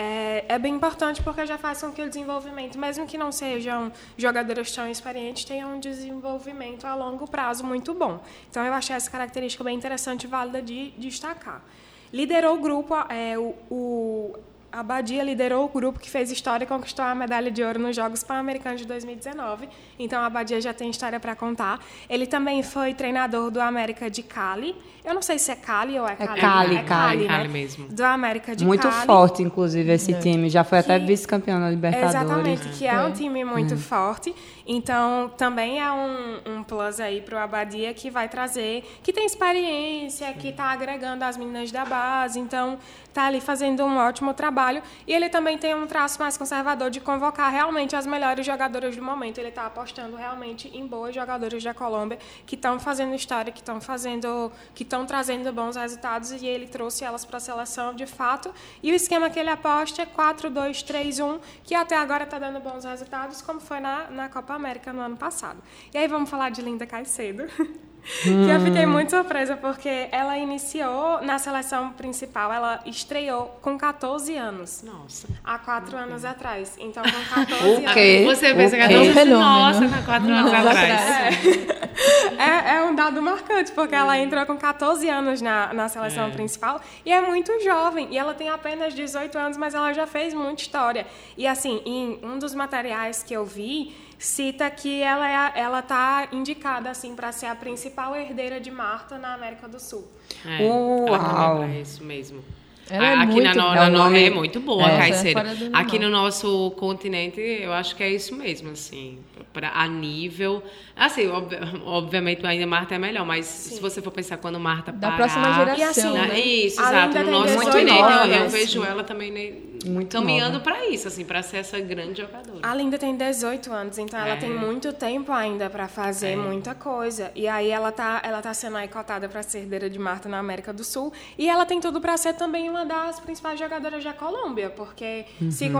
é, é, bem importante porque já faz com que o desenvolvimento, mesmo que não sejam jogadoras tão experientes, tenham um desenvolvimento a longo prazo muito bom. Então, eu achei essa característica bem interessante e válida de destacar. Liderou o grupo, é, o, o a Badia liderou o grupo que fez história e conquistou a medalha de ouro nos Jogos Pan-Americanos de 2019. Então a Badia já tem história para contar. Ele também foi treinador do América de Cali. Eu não sei se é Cali ou é Cali. É Cali, é Cali, Cali, né? Cali mesmo. Do América de muito Cali. Muito forte, inclusive, esse é. time. Já foi até que, vice-campeão da Libertadores. Exatamente, que é um time muito hum. forte. Então, também é um, um plus aí para o Abadia que vai trazer, que tem experiência, que está agregando as meninas da base. Então, está ali fazendo um ótimo trabalho. E ele também tem um traço mais conservador de convocar realmente as melhores jogadoras do momento. Ele está apostando realmente em boas jogadoras da Colômbia que estão fazendo história, que estão fazendo, que estão trazendo bons resultados e ele trouxe elas para a seleção de fato. E o esquema que ele aposta é 4-2-3-1, que até agora está dando bons resultados, como foi na, na Copa América no ano passado. E aí vamos falar de Linda Caicedo. Hum. que eu fiquei muito surpresa porque ela iniciou na seleção principal, ela estreou com 14 anos. Nossa. Há quatro okay. anos atrás. Então, com 14 o quê? anos. Você pensa que 14 anos. Nossa, há quatro anos atrás. É. é. é. um dado marcante, porque ela entrou com 14 anos na, na seleção é. principal e é muito jovem. E ela tem apenas 18 anos, mas ela já fez muita história. E assim, em um dos materiais que eu vi, cita que ela é, ela tá indicada assim para ser a principal herdeira de Marta na América do Sul. É, Uau. é isso mesmo. Ela é aqui muito, na, na, nome, é muito boa, é, Caiceira. É aqui no nosso continente, eu acho que é isso mesmo, assim, pra, a nível, assim, ob, obviamente ainda Marta é melhor, mas Sim. se você for pensar quando Marta da parar, próxima geração, assim, na, né? isso, exato, no nosso continente, eu, eu, vejo ela também muito caminhando para isso, assim, para ser essa grande jogadora. A Linda tem 18 anos, então ela tem é. muito tempo ainda para fazer é. muita coisa. E aí ela tá, ela tá sendo aí cotada para ser herdeira de Marta na América do Sul, e ela tem tudo para ser também uma das principais jogadoras da Colômbia, porque uhum. se,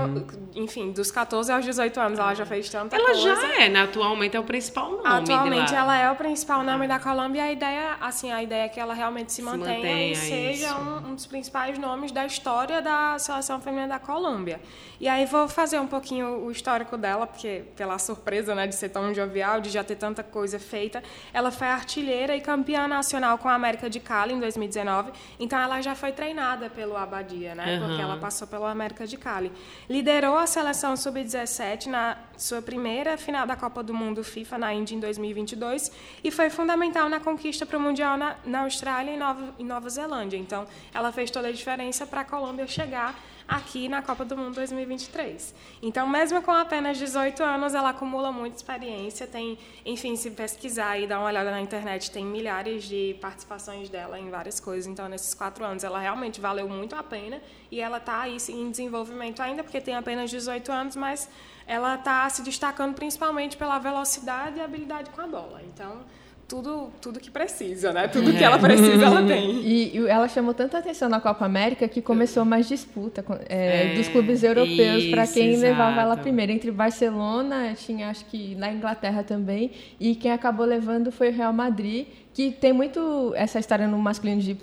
enfim, dos 14 aos 18 anos ela já fez tanta ela coisa. Ela já é, né? Atualmente é o principal nome. Atualmente ela é o principal nome da Colômbia, e a ideia, assim, a ideia é que ela realmente se, se mantenha, mantenha, e seja um, um dos principais nomes da história da seleção feminina da Colômbia. E aí vou fazer um pouquinho o histórico dela, porque pela surpresa, né, de ser tão jovial, de já ter tanta coisa feita, ela foi artilheira e campeã nacional com a América de Cali em 2019. Então ela já foi treinada pelo Abadia, né? Uhum. Porque ela passou pelo América de Cali. Liderou a seleção sub-17 na sua primeira final da Copa do Mundo FIFA na Índia em 2022 e foi fundamental na conquista para o Mundial na, na Austrália e Nova, em Nova Zelândia. Então, ela fez toda a diferença para a Colômbia chegar aqui na Copa do Mundo 2023. Então, mesmo com apenas 18 anos, ela acumula muita experiência. Tem, enfim, se pesquisar e dar uma olhada na internet, tem milhares de participações dela em várias coisas. Então, nesses quatro anos, ela realmente valeu muito a pena e ela está aí em desenvolvimento ainda, porque tem apenas 18 anos, mas ela está se destacando principalmente pela velocidade e habilidade com a bola. Então, tudo, tudo que precisa, né? Tudo que ela precisa, ela tem. E, e, ela chamou tanta atenção na Copa América que começou mais disputa é, é, dos clubes europeus para quem exato. levava ela primeiro. Entre Barcelona, tinha acho que na Inglaterra também, e quem acabou levando foi o Real Madrid, que tem muito essa história no masculino de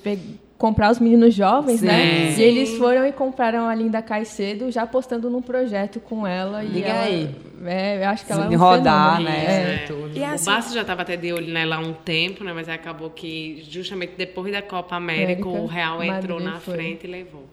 comprar os meninos jovens, né? Sim. né? E eles foram e compraram a Linda Caicedo, já apostando num projeto com ela. Liga e ela, aí. É, eu acho que ela de é um rodar, fenômeno. né? É. É. E assim, o Barça já estava até de olho nela há um tempo, né? Mas acabou que justamente depois da Copa América, América o Real entrou Madrid na foi. frente e levou.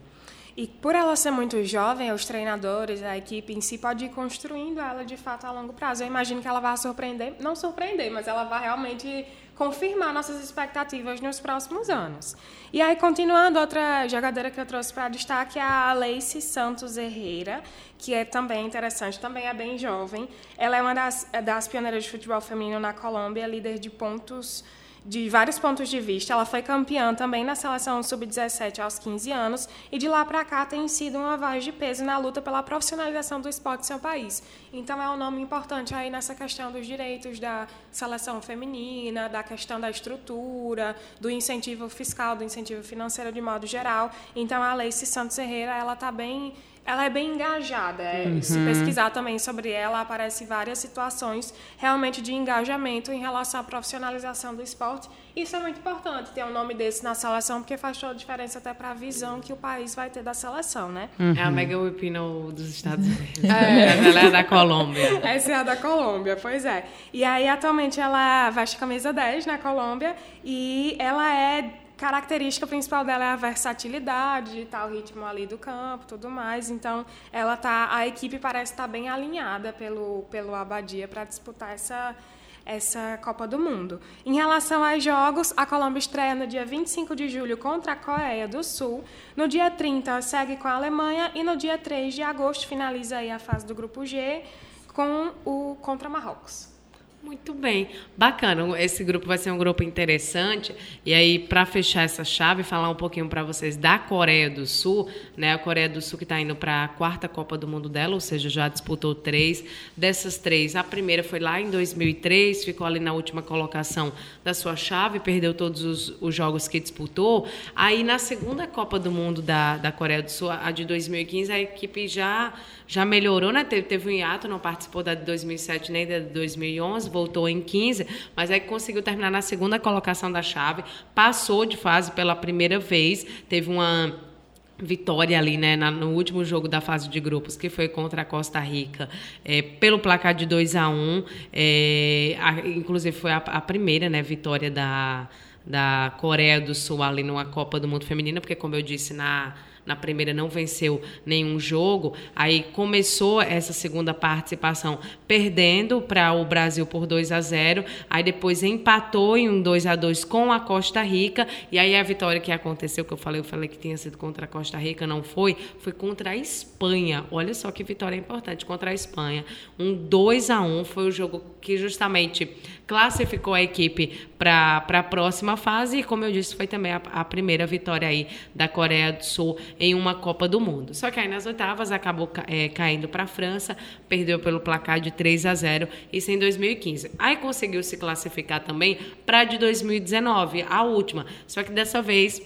E por ela ser muito jovem, os treinadores, a equipe em si pode ir construindo ela de fato a longo prazo. Eu imagino que ela vai surpreender, não surpreender, mas ela vai realmente confirmar nossas expectativas nos próximos anos. E aí, continuando, outra jogadora que eu trouxe para destaque é a Lacey Santos Herrera, que é também interessante, também é bem jovem. Ela é uma das, das pioneiras de futebol feminino na Colômbia, líder de pontos de vários pontos de vista. Ela foi campeã também na seleção sub-17 aos 15 anos e de lá para cá tem sido uma voz de peso na luta pela profissionalização do esporte em seu país. Então é um nome importante aí nessa questão dos direitos da seleção feminina, da questão da estrutura, do incentivo fiscal, do incentivo financeiro de modo geral. Então a Lacey Santos Herrera, ela está bem ela é bem engajada. É, uhum. Se pesquisar também sobre ela, aparecem várias situações realmente de engajamento em relação à profissionalização do esporte. Isso é muito importante, ter um nome desse na seleção, porque faz toda a diferença até para a visão que o país vai ter da seleção, né? Uhum. É a Mega Whipino dos Estados Unidos. É. Ela é da Colômbia. Essa é a da Colômbia, pois é. E aí, atualmente, ela veste camisa 10 na Colômbia e ela é característica principal dela é a versatilidade, tal tá, ritmo ali do campo, tudo mais. Então, ela tá, a equipe parece estar tá bem alinhada pelo pelo Abadia para disputar essa essa Copa do Mundo. Em relação aos jogos, a Colômbia estreia no dia 25 de julho contra a Coreia do Sul. No dia 30 segue com a Alemanha e no dia 3 de agosto finaliza aí a fase do grupo G com o contra Marrocos. Muito bem, bacana. Esse grupo vai ser um grupo interessante. E aí, para fechar essa chave, falar um pouquinho para vocês da Coreia do Sul, né? A Coreia do Sul que está indo para a quarta Copa do Mundo dela, ou seja, já disputou três. Dessas três, a primeira foi lá em 2003, ficou ali na última colocação da sua chave, perdeu todos os, os jogos que disputou. Aí, na segunda Copa do Mundo da, da Coreia do Sul, a de 2015, a equipe já já melhorou, né? Teve, teve um hiato, não participou da de 2007 nem da de 2011, voltou em 15, mas aí conseguiu terminar na segunda colocação da chave, passou de fase pela primeira vez, teve uma vitória ali, né, no último jogo da fase de grupos, que foi contra a Costa Rica, é, pelo placar de 2 a 1 um, é, inclusive foi a, a primeira, né, vitória da, da Coreia do Sul ali numa Copa do Mundo Feminina, porque como eu disse na na primeira não venceu nenhum jogo, aí começou essa segunda participação perdendo para o Brasil por 2 a 0, aí depois empatou em um 2 a 2 com a Costa Rica, e aí a vitória que aconteceu, que eu falei, eu falei que tinha sido contra a Costa Rica, não foi, foi contra a Espanha. Olha só que vitória importante contra a Espanha. Um 2 a 1 foi o jogo que justamente classificou a equipe para a próxima fase e como eu disse, foi também a, a primeira vitória aí da Coreia do Sul em uma Copa do Mundo. Só que aí nas oitavas acabou é, caindo para a França, perdeu pelo placar de 3 a 0, isso em 2015. Aí conseguiu se classificar também para de 2019, a última. Só que dessa vez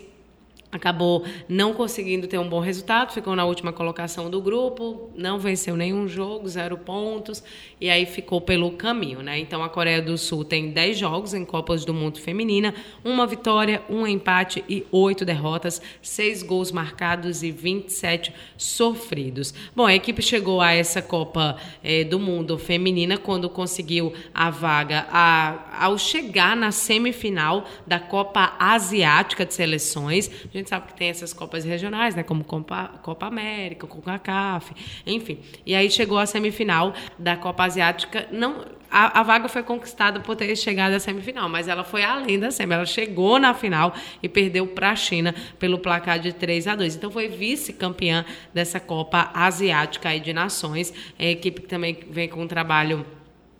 acabou não conseguindo ter um bom resultado, ficou na última colocação do grupo, não venceu nenhum jogo, zero pontos, e aí ficou pelo caminho, né? Então a Coreia do Sul tem 10 jogos em Copas do Mundo Feminina, uma vitória, um empate e oito derrotas, seis gols marcados e 27 sofridos. Bom, a equipe chegou a essa Copa eh, do Mundo Feminina quando conseguiu a vaga a, ao chegar na semifinal da Copa Asiática de Seleções. A gente sabe que tem essas Copas regionais, né? Como Copa, Copa América, Copa CAF, enfim. E aí chegou a semifinal da Copa Asiática. Não, a, a, vaga foi conquistada por ter chegado à semifinal, mas ela foi além da semi. Ela chegou na final e perdeu para a China pelo placar de 3 a 2. Então foi vice-campeã dessa Copa Asiática de Nações. É a equipe que também vem com um trabalho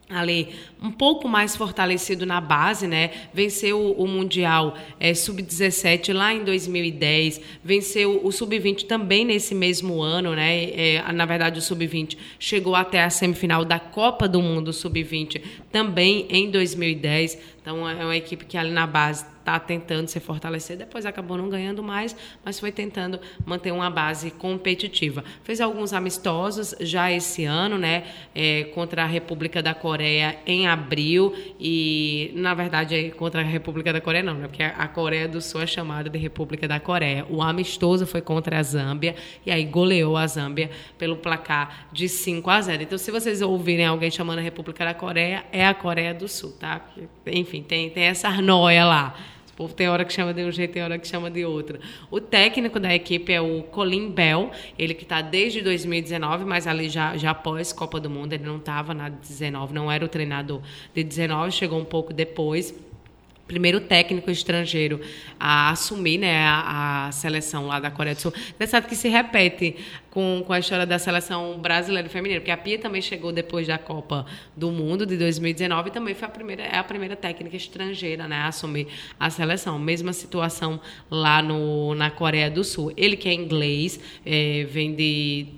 ali um pouco mais fortalecido na base, né? Venceu o Mundial é, Sub-17 lá em 2010, venceu o Sub-20 também nesse mesmo ano, né? É, na verdade, o Sub-20 chegou até a semifinal da Copa do Mundo Sub-20 também em 2010. Então, é uma equipe que ali na base está tentando se fortalecer. Depois acabou não ganhando mais, mas foi tentando manter uma base competitiva. Fez alguns amistosos já esse ano, né? É, contra a República da Coreia em abril e, na verdade, é contra a República da Coreia não, né? Porque a Coreia do Sul é chamada de República da Coreia. O amistoso foi contra a Zâmbia e aí goleou a Zâmbia pelo placar de 5 a 0. Então, se vocês ouvirem alguém chamando a República da Coreia, é a Coreia do Sul, tá? Enfim, tem, tem essa arnoia lá povo tem hora que chama de um jeito, tem hora que chama de outro. O técnico da equipe é o Colin Bell, ele que está desde 2019, mas ali já, já após Copa do Mundo, ele não estava na 19, não era o treinador de 19, chegou um pouco depois. primeiro técnico estrangeiro a assumir né, a, a, seleção lá da Coreia do Sul. Engraçado que se repete com, com a história da seleção brasileira feminina, porque a Pia também chegou depois da Copa do Mundo de 2019 e também foi a primeira, é a primeira técnica estrangeira né, a assumir a seleção. Mesma situação lá no, na Coreia do Sul. Ele que é inglês, é, vem de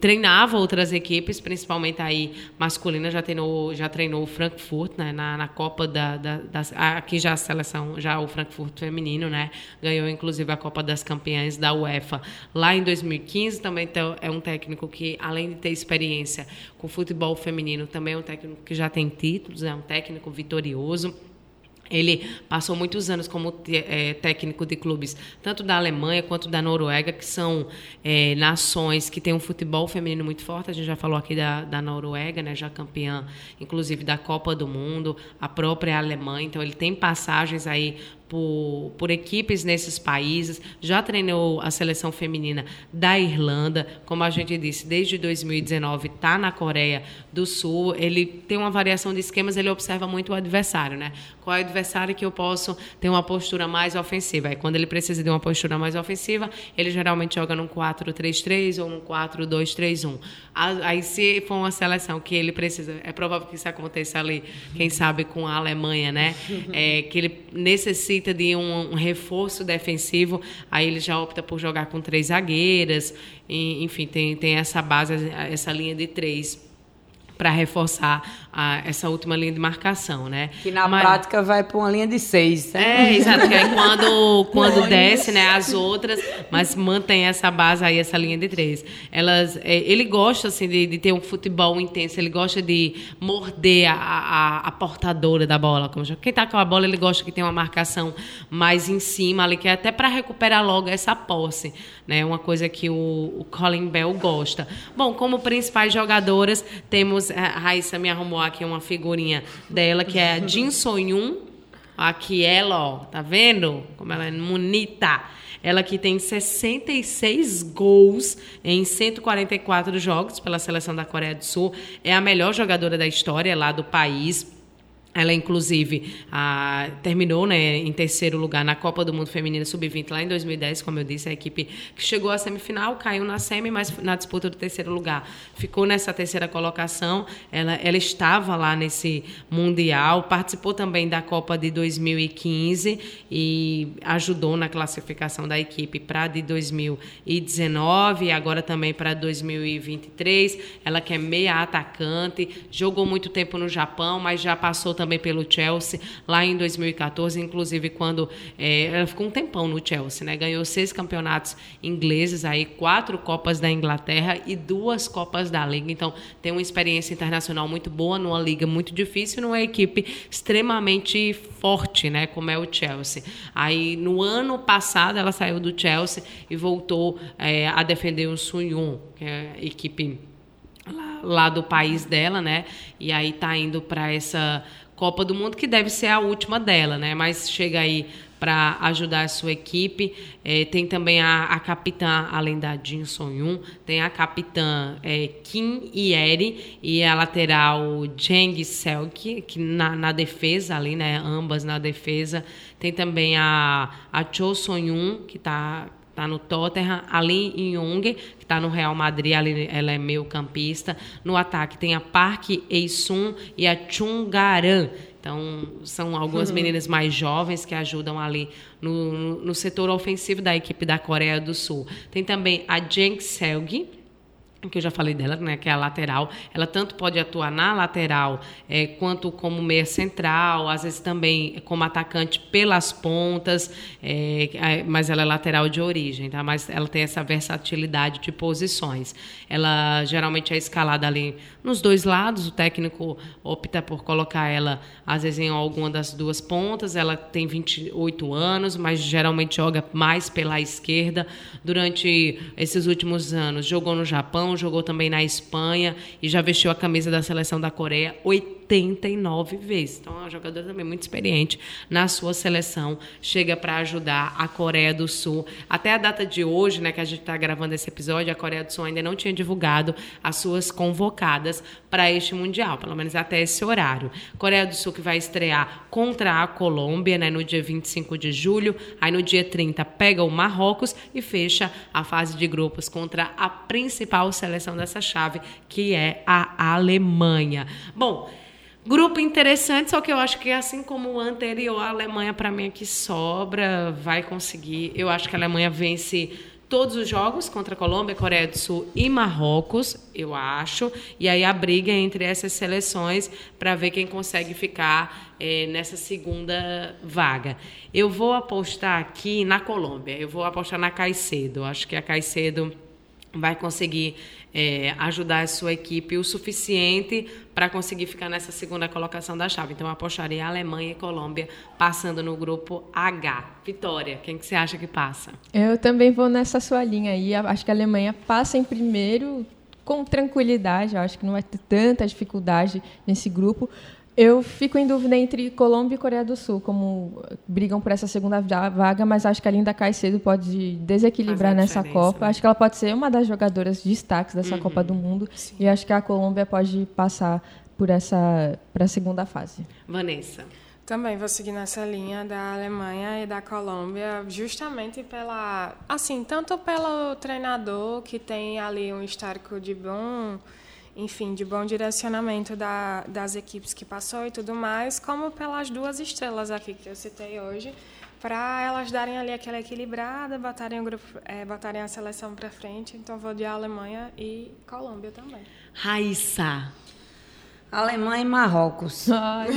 treinava outras equipes, principalmente aí masculina, já treinou, já treinou o Frankfurt, né, na, na Copa da, da, das, aqui já a seleção, já o Frankfurt feminino, né, ganhou inclusive a Copa das Campeãs da UEFA lá em 2015, também é um técnico que além de ter experiência com futebol feminino, também é um técnico que já tem títulos, é um técnico vitorioso. Ele passou muitos anos como é, técnico de clubes, tanto da Alemanha quanto da Noruega, que são é, nações que têm um futebol feminino muito forte. A gente já falou aqui da, da Noruega, né, já campeã, inclusive, da Copa do Mundo, a própria Alemanha. Então, ele tem passagens aí por, por equipes nesses países, já treinou a seleção feminina da Irlanda, como a gente disse, desde 2019 está na Coreia do Sul. Ele tem uma variação de esquemas, ele observa muito o adversário, né? Qual é o adversário que eu posso ter uma postura mais ofensiva? Aí, quando ele precisa de uma postura mais ofensiva, ele geralmente joga num 4-3-3 ou num 4-2-3-1. Aí, se for uma seleção que ele precisa, é provável que isso aconteça ali, quem sabe com a Alemanha, né? É, que ele necessita necessita de um, um, reforço defensivo, aí ele já opta por jogar com três zagueiras, e, enfim, tem, tem essa base, essa linha de três para reforçar a, essa última linha de marcação, né? Que na Mas, prática vai para uma linha de seis. Né? É, exato. Que aí quando, quando desce, né, as outras, mas mantém essa base aí, essa linha de três. Elas, é, ele gosta assim de, de, ter um futebol intenso. Ele gosta de morder a, a, a portadora da bola. Como já, quem tá com a bola, ele gosta que tenha uma marcação mais em cima ali, que é até para recuperar logo essa posse, né? Uma coisa que o, o Colin Bell gosta. Bom, como principais jogadoras temos a Raíssa me arrumou aqui uma figurinha dela, que é a Jin Soyun. Aqui ela, ó, tá vendo? Como ela é bonita. Ela que tem 66 gols em 144 jogos pela seleção da Coreia do Sul. É a melhor jogadora da história lá do país. Ela, inclusive, a, terminou né, em terceiro lugar na Copa do Mundo Feminina Sub-20 lá em 2010, como eu disse, a equipe que chegou à semifinal, caiu na semi, mas na disputa do terceiro lugar ficou nessa terceira colocação. Ela, ela estava lá nesse Mundial, participou também da Copa de 2015 e ajudou na classificação da equipe para de 2019 e agora também para 2023. Ela que é meia atacante, jogou muito tempo no Japão, mas já passou também também pelo Chelsea lá em 2014, inclusive quando é, ela ficou um tempão no Chelsea, né? Ganhou seis campeonatos ingleses, aí quatro Copas da Inglaterra e duas Copas da Liga. Então tem uma experiência internacional muito boa numa liga muito difícil, numa equipe extremamente forte, né? Como é o Chelsea. Aí no ano passado ela saiu do Chelsea e voltou é, a defender o Sunyun, que é a equipe lá, do país dela, né? E aí tá indo para essa Copa do Mundo, que deve ser a última dela, né? Mas chega aí para ajudar a sua equipe. É, tem também a, a, capitã, além da Jin Song-yun, tem a capitã é, Kim Ieri e a lateral Jeng Selk, que na, na, defesa ali, né? Ambas na defesa. Tem também a, a Cho Song-yun, que está tá no Tottenham, Ali Young, que está no Real Madrid, ali, ela é meio campista. No ataque tem a Park Eisun e a Chungaran. Então, são algumas uhum. meninas mais jovens que ajudam ali no, no setor ofensivo da equipe da Coreia do Sul. Tem também a Jeng Selgi, que eu já falei dela, né, que é a lateral, ela tanto pode atuar na lateral é, quanto como meia central, às vezes também como atacante pelas pontas, é, mas ela é lateral de origem, tá? Mas ela tem essa versatilidade de posições. Ela geralmente é escalada ali nos dois lados, o técnico opta por colocar ela às vezes em alguma das duas pontas. Ela tem 28 anos, mas geralmente joga mais pela esquerda. Durante esses últimos anos, jogou no Japão, jogou também na Espanha e já vestiu a camisa da seleção da Coreia. 80 89 vezes. Então, é uma jogadora também muito experiente na sua seleção. Chega para ajudar a Coreia do Sul. Até a data de hoje, né, que a gente está gravando esse episódio, a Coreia do Sul ainda não tinha divulgado as suas convocadas para este Mundial, pelo menos até esse horário. Coreia do Sul que vai estrear contra a Colômbia né, no dia 25 de julho. Aí no dia 30 pega o Marrocos e fecha a fase de grupos contra a principal seleção dessa chave, que é a Alemanha. Bom, Grupo interessante, só que eu acho que assim como o anterior, a Alemanha para mim aqui sobra, vai conseguir. Eu acho que a Alemanha vence todos os jogos contra a Colômbia, Coreia do Sul e Marrocos, eu acho. E aí a briga entre essas seleções para ver quem consegue ficar é, nessa segunda vaga. Eu vou apostar aqui na Colômbia, eu vou apostar na Caicedo. Acho que a Caicedo vai conseguir é, ajudar a sua equipe o suficiente para conseguir ficar nessa segunda colocação da chave. Então, eu apostaria Alemanha e Colômbia passando no grupo H. Vitória, quem que você acha que passa? Eu também vou nessa sua linha aí. Acho que a Alemanha passa em primeiro com tranquilidade. Eu acho que não vai ter tanta dificuldade nesse grupo. Eu fico em dúvida entre Colômbia e Coreia do Sul, como brigam por essa segunda vaga, mas acho que a Linda Caicedo pode desequilibrar nessa Copa. Né? Acho que ela pode ser uma das jogadoras destaques dessa uhum. Copa do Mundo. Sim. E acho que a Colômbia pode passar por essa para a segunda fase. Vanessa. Também vou seguir nessa linha da Alemanha e da Colômbia, justamente pela, assim, tanto pelo treinador que tem ali um histórico de bom enfim, de bom direcionamento da, das equipes que passou e tudo mais, como pelas duas estrelas aqui que eu citei hoje, para elas darem ali aquela equilibrada, botarem, o grupo, é, botarem a seleção para frente. Então, vou de Alemanha e Colômbia também. Raíssa. Alemanha e Marrocos. Ai,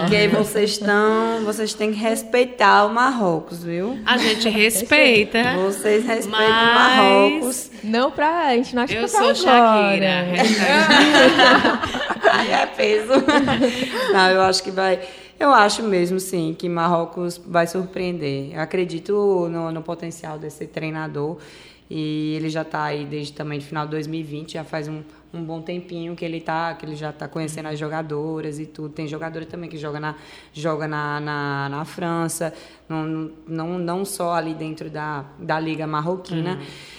Porque vocês estão. Vocês têm que respeitar o Marrocos, viu? A gente respeita. Vocês respeitam o Marrocos. Não pra. A gente não acha Eu sou Shakira. Aí é peso. Não, eu acho que vai. Eu acho mesmo, sim, que Marrocos vai surpreender. Eu acredito no, no potencial desse treinador. E ele já está aí desde também final de 2020, já faz um, um bom tempinho que ele tá, que ele já está conhecendo as jogadoras e tudo. Tem jogadora também que joga na, joga na, na, na França, não, não, não só ali dentro da, da Liga Marroquina. Uhum.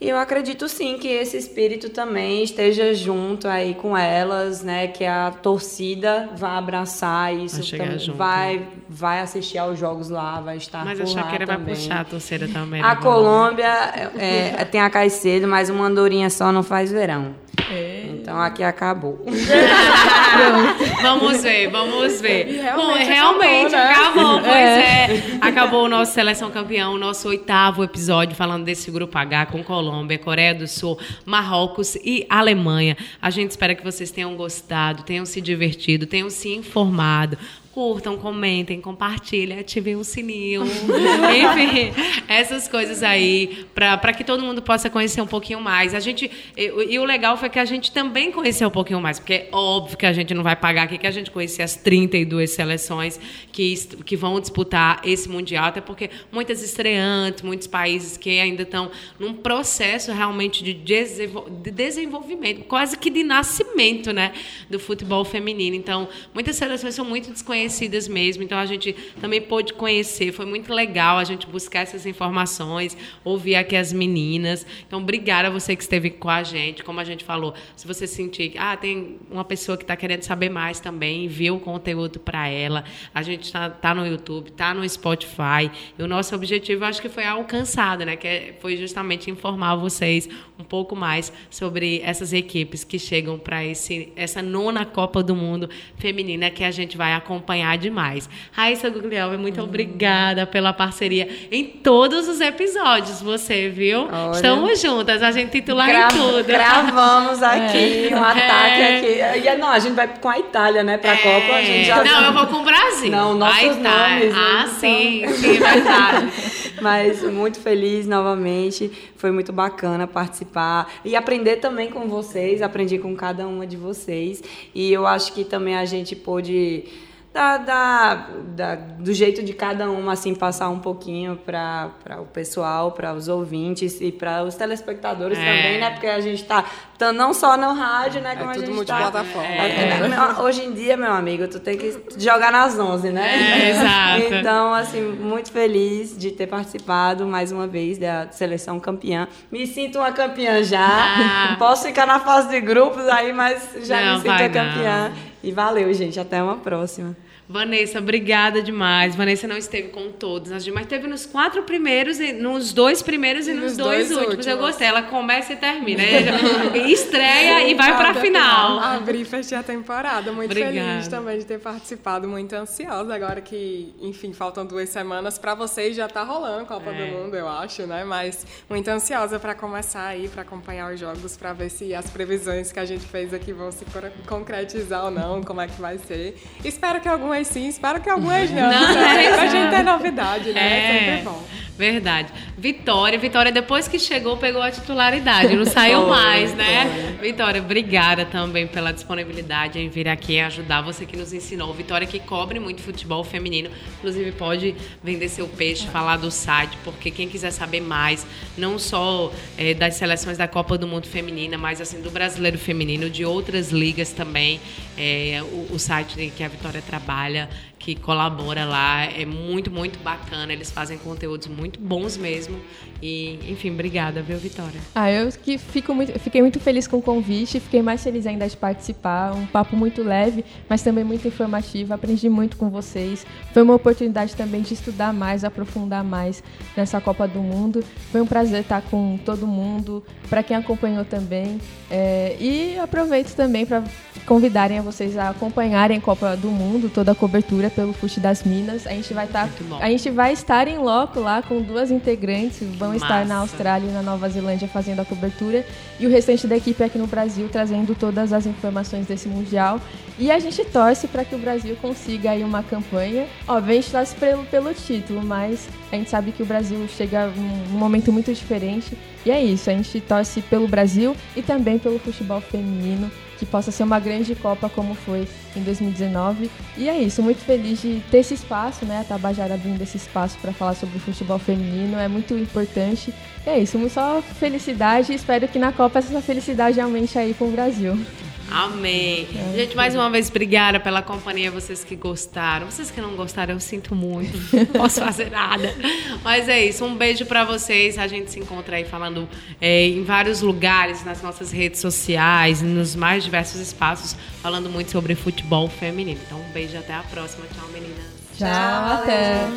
E eu acredito sim que esse espírito também esteja junto aí com elas, né? Que a torcida vai abraçar isso, vai, junto, vai, né? vai assistir aos jogos lá, vai estar mas por lá Mas a Shakira vai também. puxar a torcida também. A né, Colômbia é, é, tem a Caicedo, mas uma andorinha só não faz verão. É. Então aqui acabou. vamos ver, vamos ver. E realmente Bom, realmente acabou, né? acabou pois é. é. Acabou o nosso Seleção Campeão, o nosso oitavo episódio falando desse grupo H com Colômbia, Coreia do Sul, Marrocos e Alemanha. A gente espera que vocês tenham gostado, tenham se divertido, tenham se informado curtam, comentem, compartilhem, ativem o sininho. Enfim, essas coisas aí, para que todo mundo possa conhecer um pouquinho mais. A gente, e, e, o legal foi que a gente também conheceu um pouquinho mais, porque é óbvio que a gente não vai pagar aqui que a gente conhecia as 32 seleções que, que vão disputar esse Mundial, até porque muitas estreantes, muitos países que ainda estão num processo realmente de, de desenvolvimento, quase que de nascimento né, do futebol feminino. Então, muitas seleções são muito desconhecidas conhecidas mesmo. Então a gente também pôde conhecer. Foi muito legal a gente buscar essas informações, ouvir aqui as meninas. Então, obrigada a você que esteve com a gente. Como a gente falou, se você sentir que ah, tem uma pessoa que está querendo saber mais também, envia o conteúdo para ela. A gente está tá no YouTube, está no Spotify. E o nosso objetivo, acho que foi alcançado, né? Que é, foi justamente informar vocês um pouco mais sobre essas equipes que chegam para essa nona Copa do Mundo feminina que a gente vai acompanhar acompanhar demais. Raíssa Guglielmi, muito hum. obrigada pela parceria em todos os episódios, você, viu? Olha, Estamos juntas, a gente titular gra em tudo. Gravamos aqui é. um ataque é. aqui. E, não, a gente vai com a Itália, né, pra é. Copa. A gente já... Não, eu vou com o Brasil. Não, nossos nomes. Né, ah, então... sim, sim, verdade. Mas muito feliz novamente. Foi muito bacana participar e aprender também com vocês. Aprendi com cada uma de vocês. E eu acho que também a gente pôde da, da, da, do jeito de cada uma, assim, passar um pouquinho para o pessoal, para os ouvintes e para os telespectadores é. também, né? Porque a gente está tá não só no rádio, né? É como é a gente tá. plataforma. É. É, hoje em dia, meu amigo, tu tem que jogar nas 11, né? É, exato. Então, assim, muito feliz de ter participado mais uma vez da seleção campeã. Me sinto uma campeã já. Ah. Posso ficar na fase de grupos aí, mas já não, me sinto campeã. Não. E valeu, gente. Até uma próxima. Vanessa, obrigada demais. Vanessa não esteve com todos, mas esteve nos quatro primeiros, nos dois primeiros e, e nos, dois, dois últimos. últimos. Eu gostei. Ela começa e termina. Estreia e vai para a final. Abrir e fechar a temporada. Muito obrigada. feliz também de ter participado. Muito ansiosa agora que, enfim, faltam duas semanas para vocês. Já tá rolando a Copa é. do Mundo, eu acho, né? Mas muito ansiosa para começar aí, para acompanhar os jogos, para ver se as previsões que a gente fez aqui vão se concretizar ou não, como é que vai ser. Espero que algumas algumas sim, espero que algumas não. não pra, é pra gente ter novidade, né? É, é sempre bom. Verdade. Vitória, Vitória, depois que chegou, pegou a titularidade, não saiu mais, né? Vitória, obrigada também pela disponibilidade em vir aqui ajudar você que nos ensinou. Vitória que cobre muito futebol feminino, inclusive pode vender seu peixe, falar do site, porque quem quiser saber mais, não só é, das seleções da Copa do Mundo Feminina, mas assim do brasileiro feminino, de outras ligas também, é, o, o site que a Vitória trabalha que colabora lá. É muito, muito bacana. Eles fazem conteúdos muito bons mesmo. E, enfim, obrigada, viu, Vitória? Ah, eu que fico muito, fiquei muito feliz com o convite, fiquei mais feliz ainda de participar. Um papo muito leve, mas também muito informativo. Aprendi muito com vocês. Foi uma oportunidade também de estudar mais, aprofundar mais nessa Copa do Mundo. Foi um prazer estar com todo mundo, para quem acompanhou também. É, e aproveito também para convidarem a vocês a acompanharem a Copa do Mundo, toda a cobertura pelo FUT das Minas. A gente vai estar, tá, a gente vai estar em loco lá com duas integrantes, vão Massa. estar na Austrália e na Nova Zelândia fazendo a cobertura e o restante da equipe aqui no Brasil trazendo todas as informações desse mundial. E a gente torce para que o Brasil consiga aí uma campanha. Gente torce pelo, pelo título, mas a gente sabe que o Brasil chega num momento muito diferente. E é isso, a gente torce pelo Brasil e também pelo futebol feminino que possa ser uma grande Copa como foi em 2019. E é isso, muito feliz de ter esse espaço, né? A Tabajara abrindo esse espaço para falar sobre o futebol feminino, é muito importante. E é isso, só felicidade e espero que na Copa essa felicidade aumente aí com o Brasil. Amém. É, Gente, mais uma vez, obrigada pela companhia, vocês que gostaram. Vocês que não gostaram, eu sinto muito. Não posso fazer nada. Mas é isso. Um beijo para vocês. A gente se encontra aí falando é, em vários lugares, nas nossas redes sociais, nos mais diversos espaços, falando muito sobre futebol feminino. Então, um beijo até a próxima. Tchau, meninas. Tchau, Tchau até.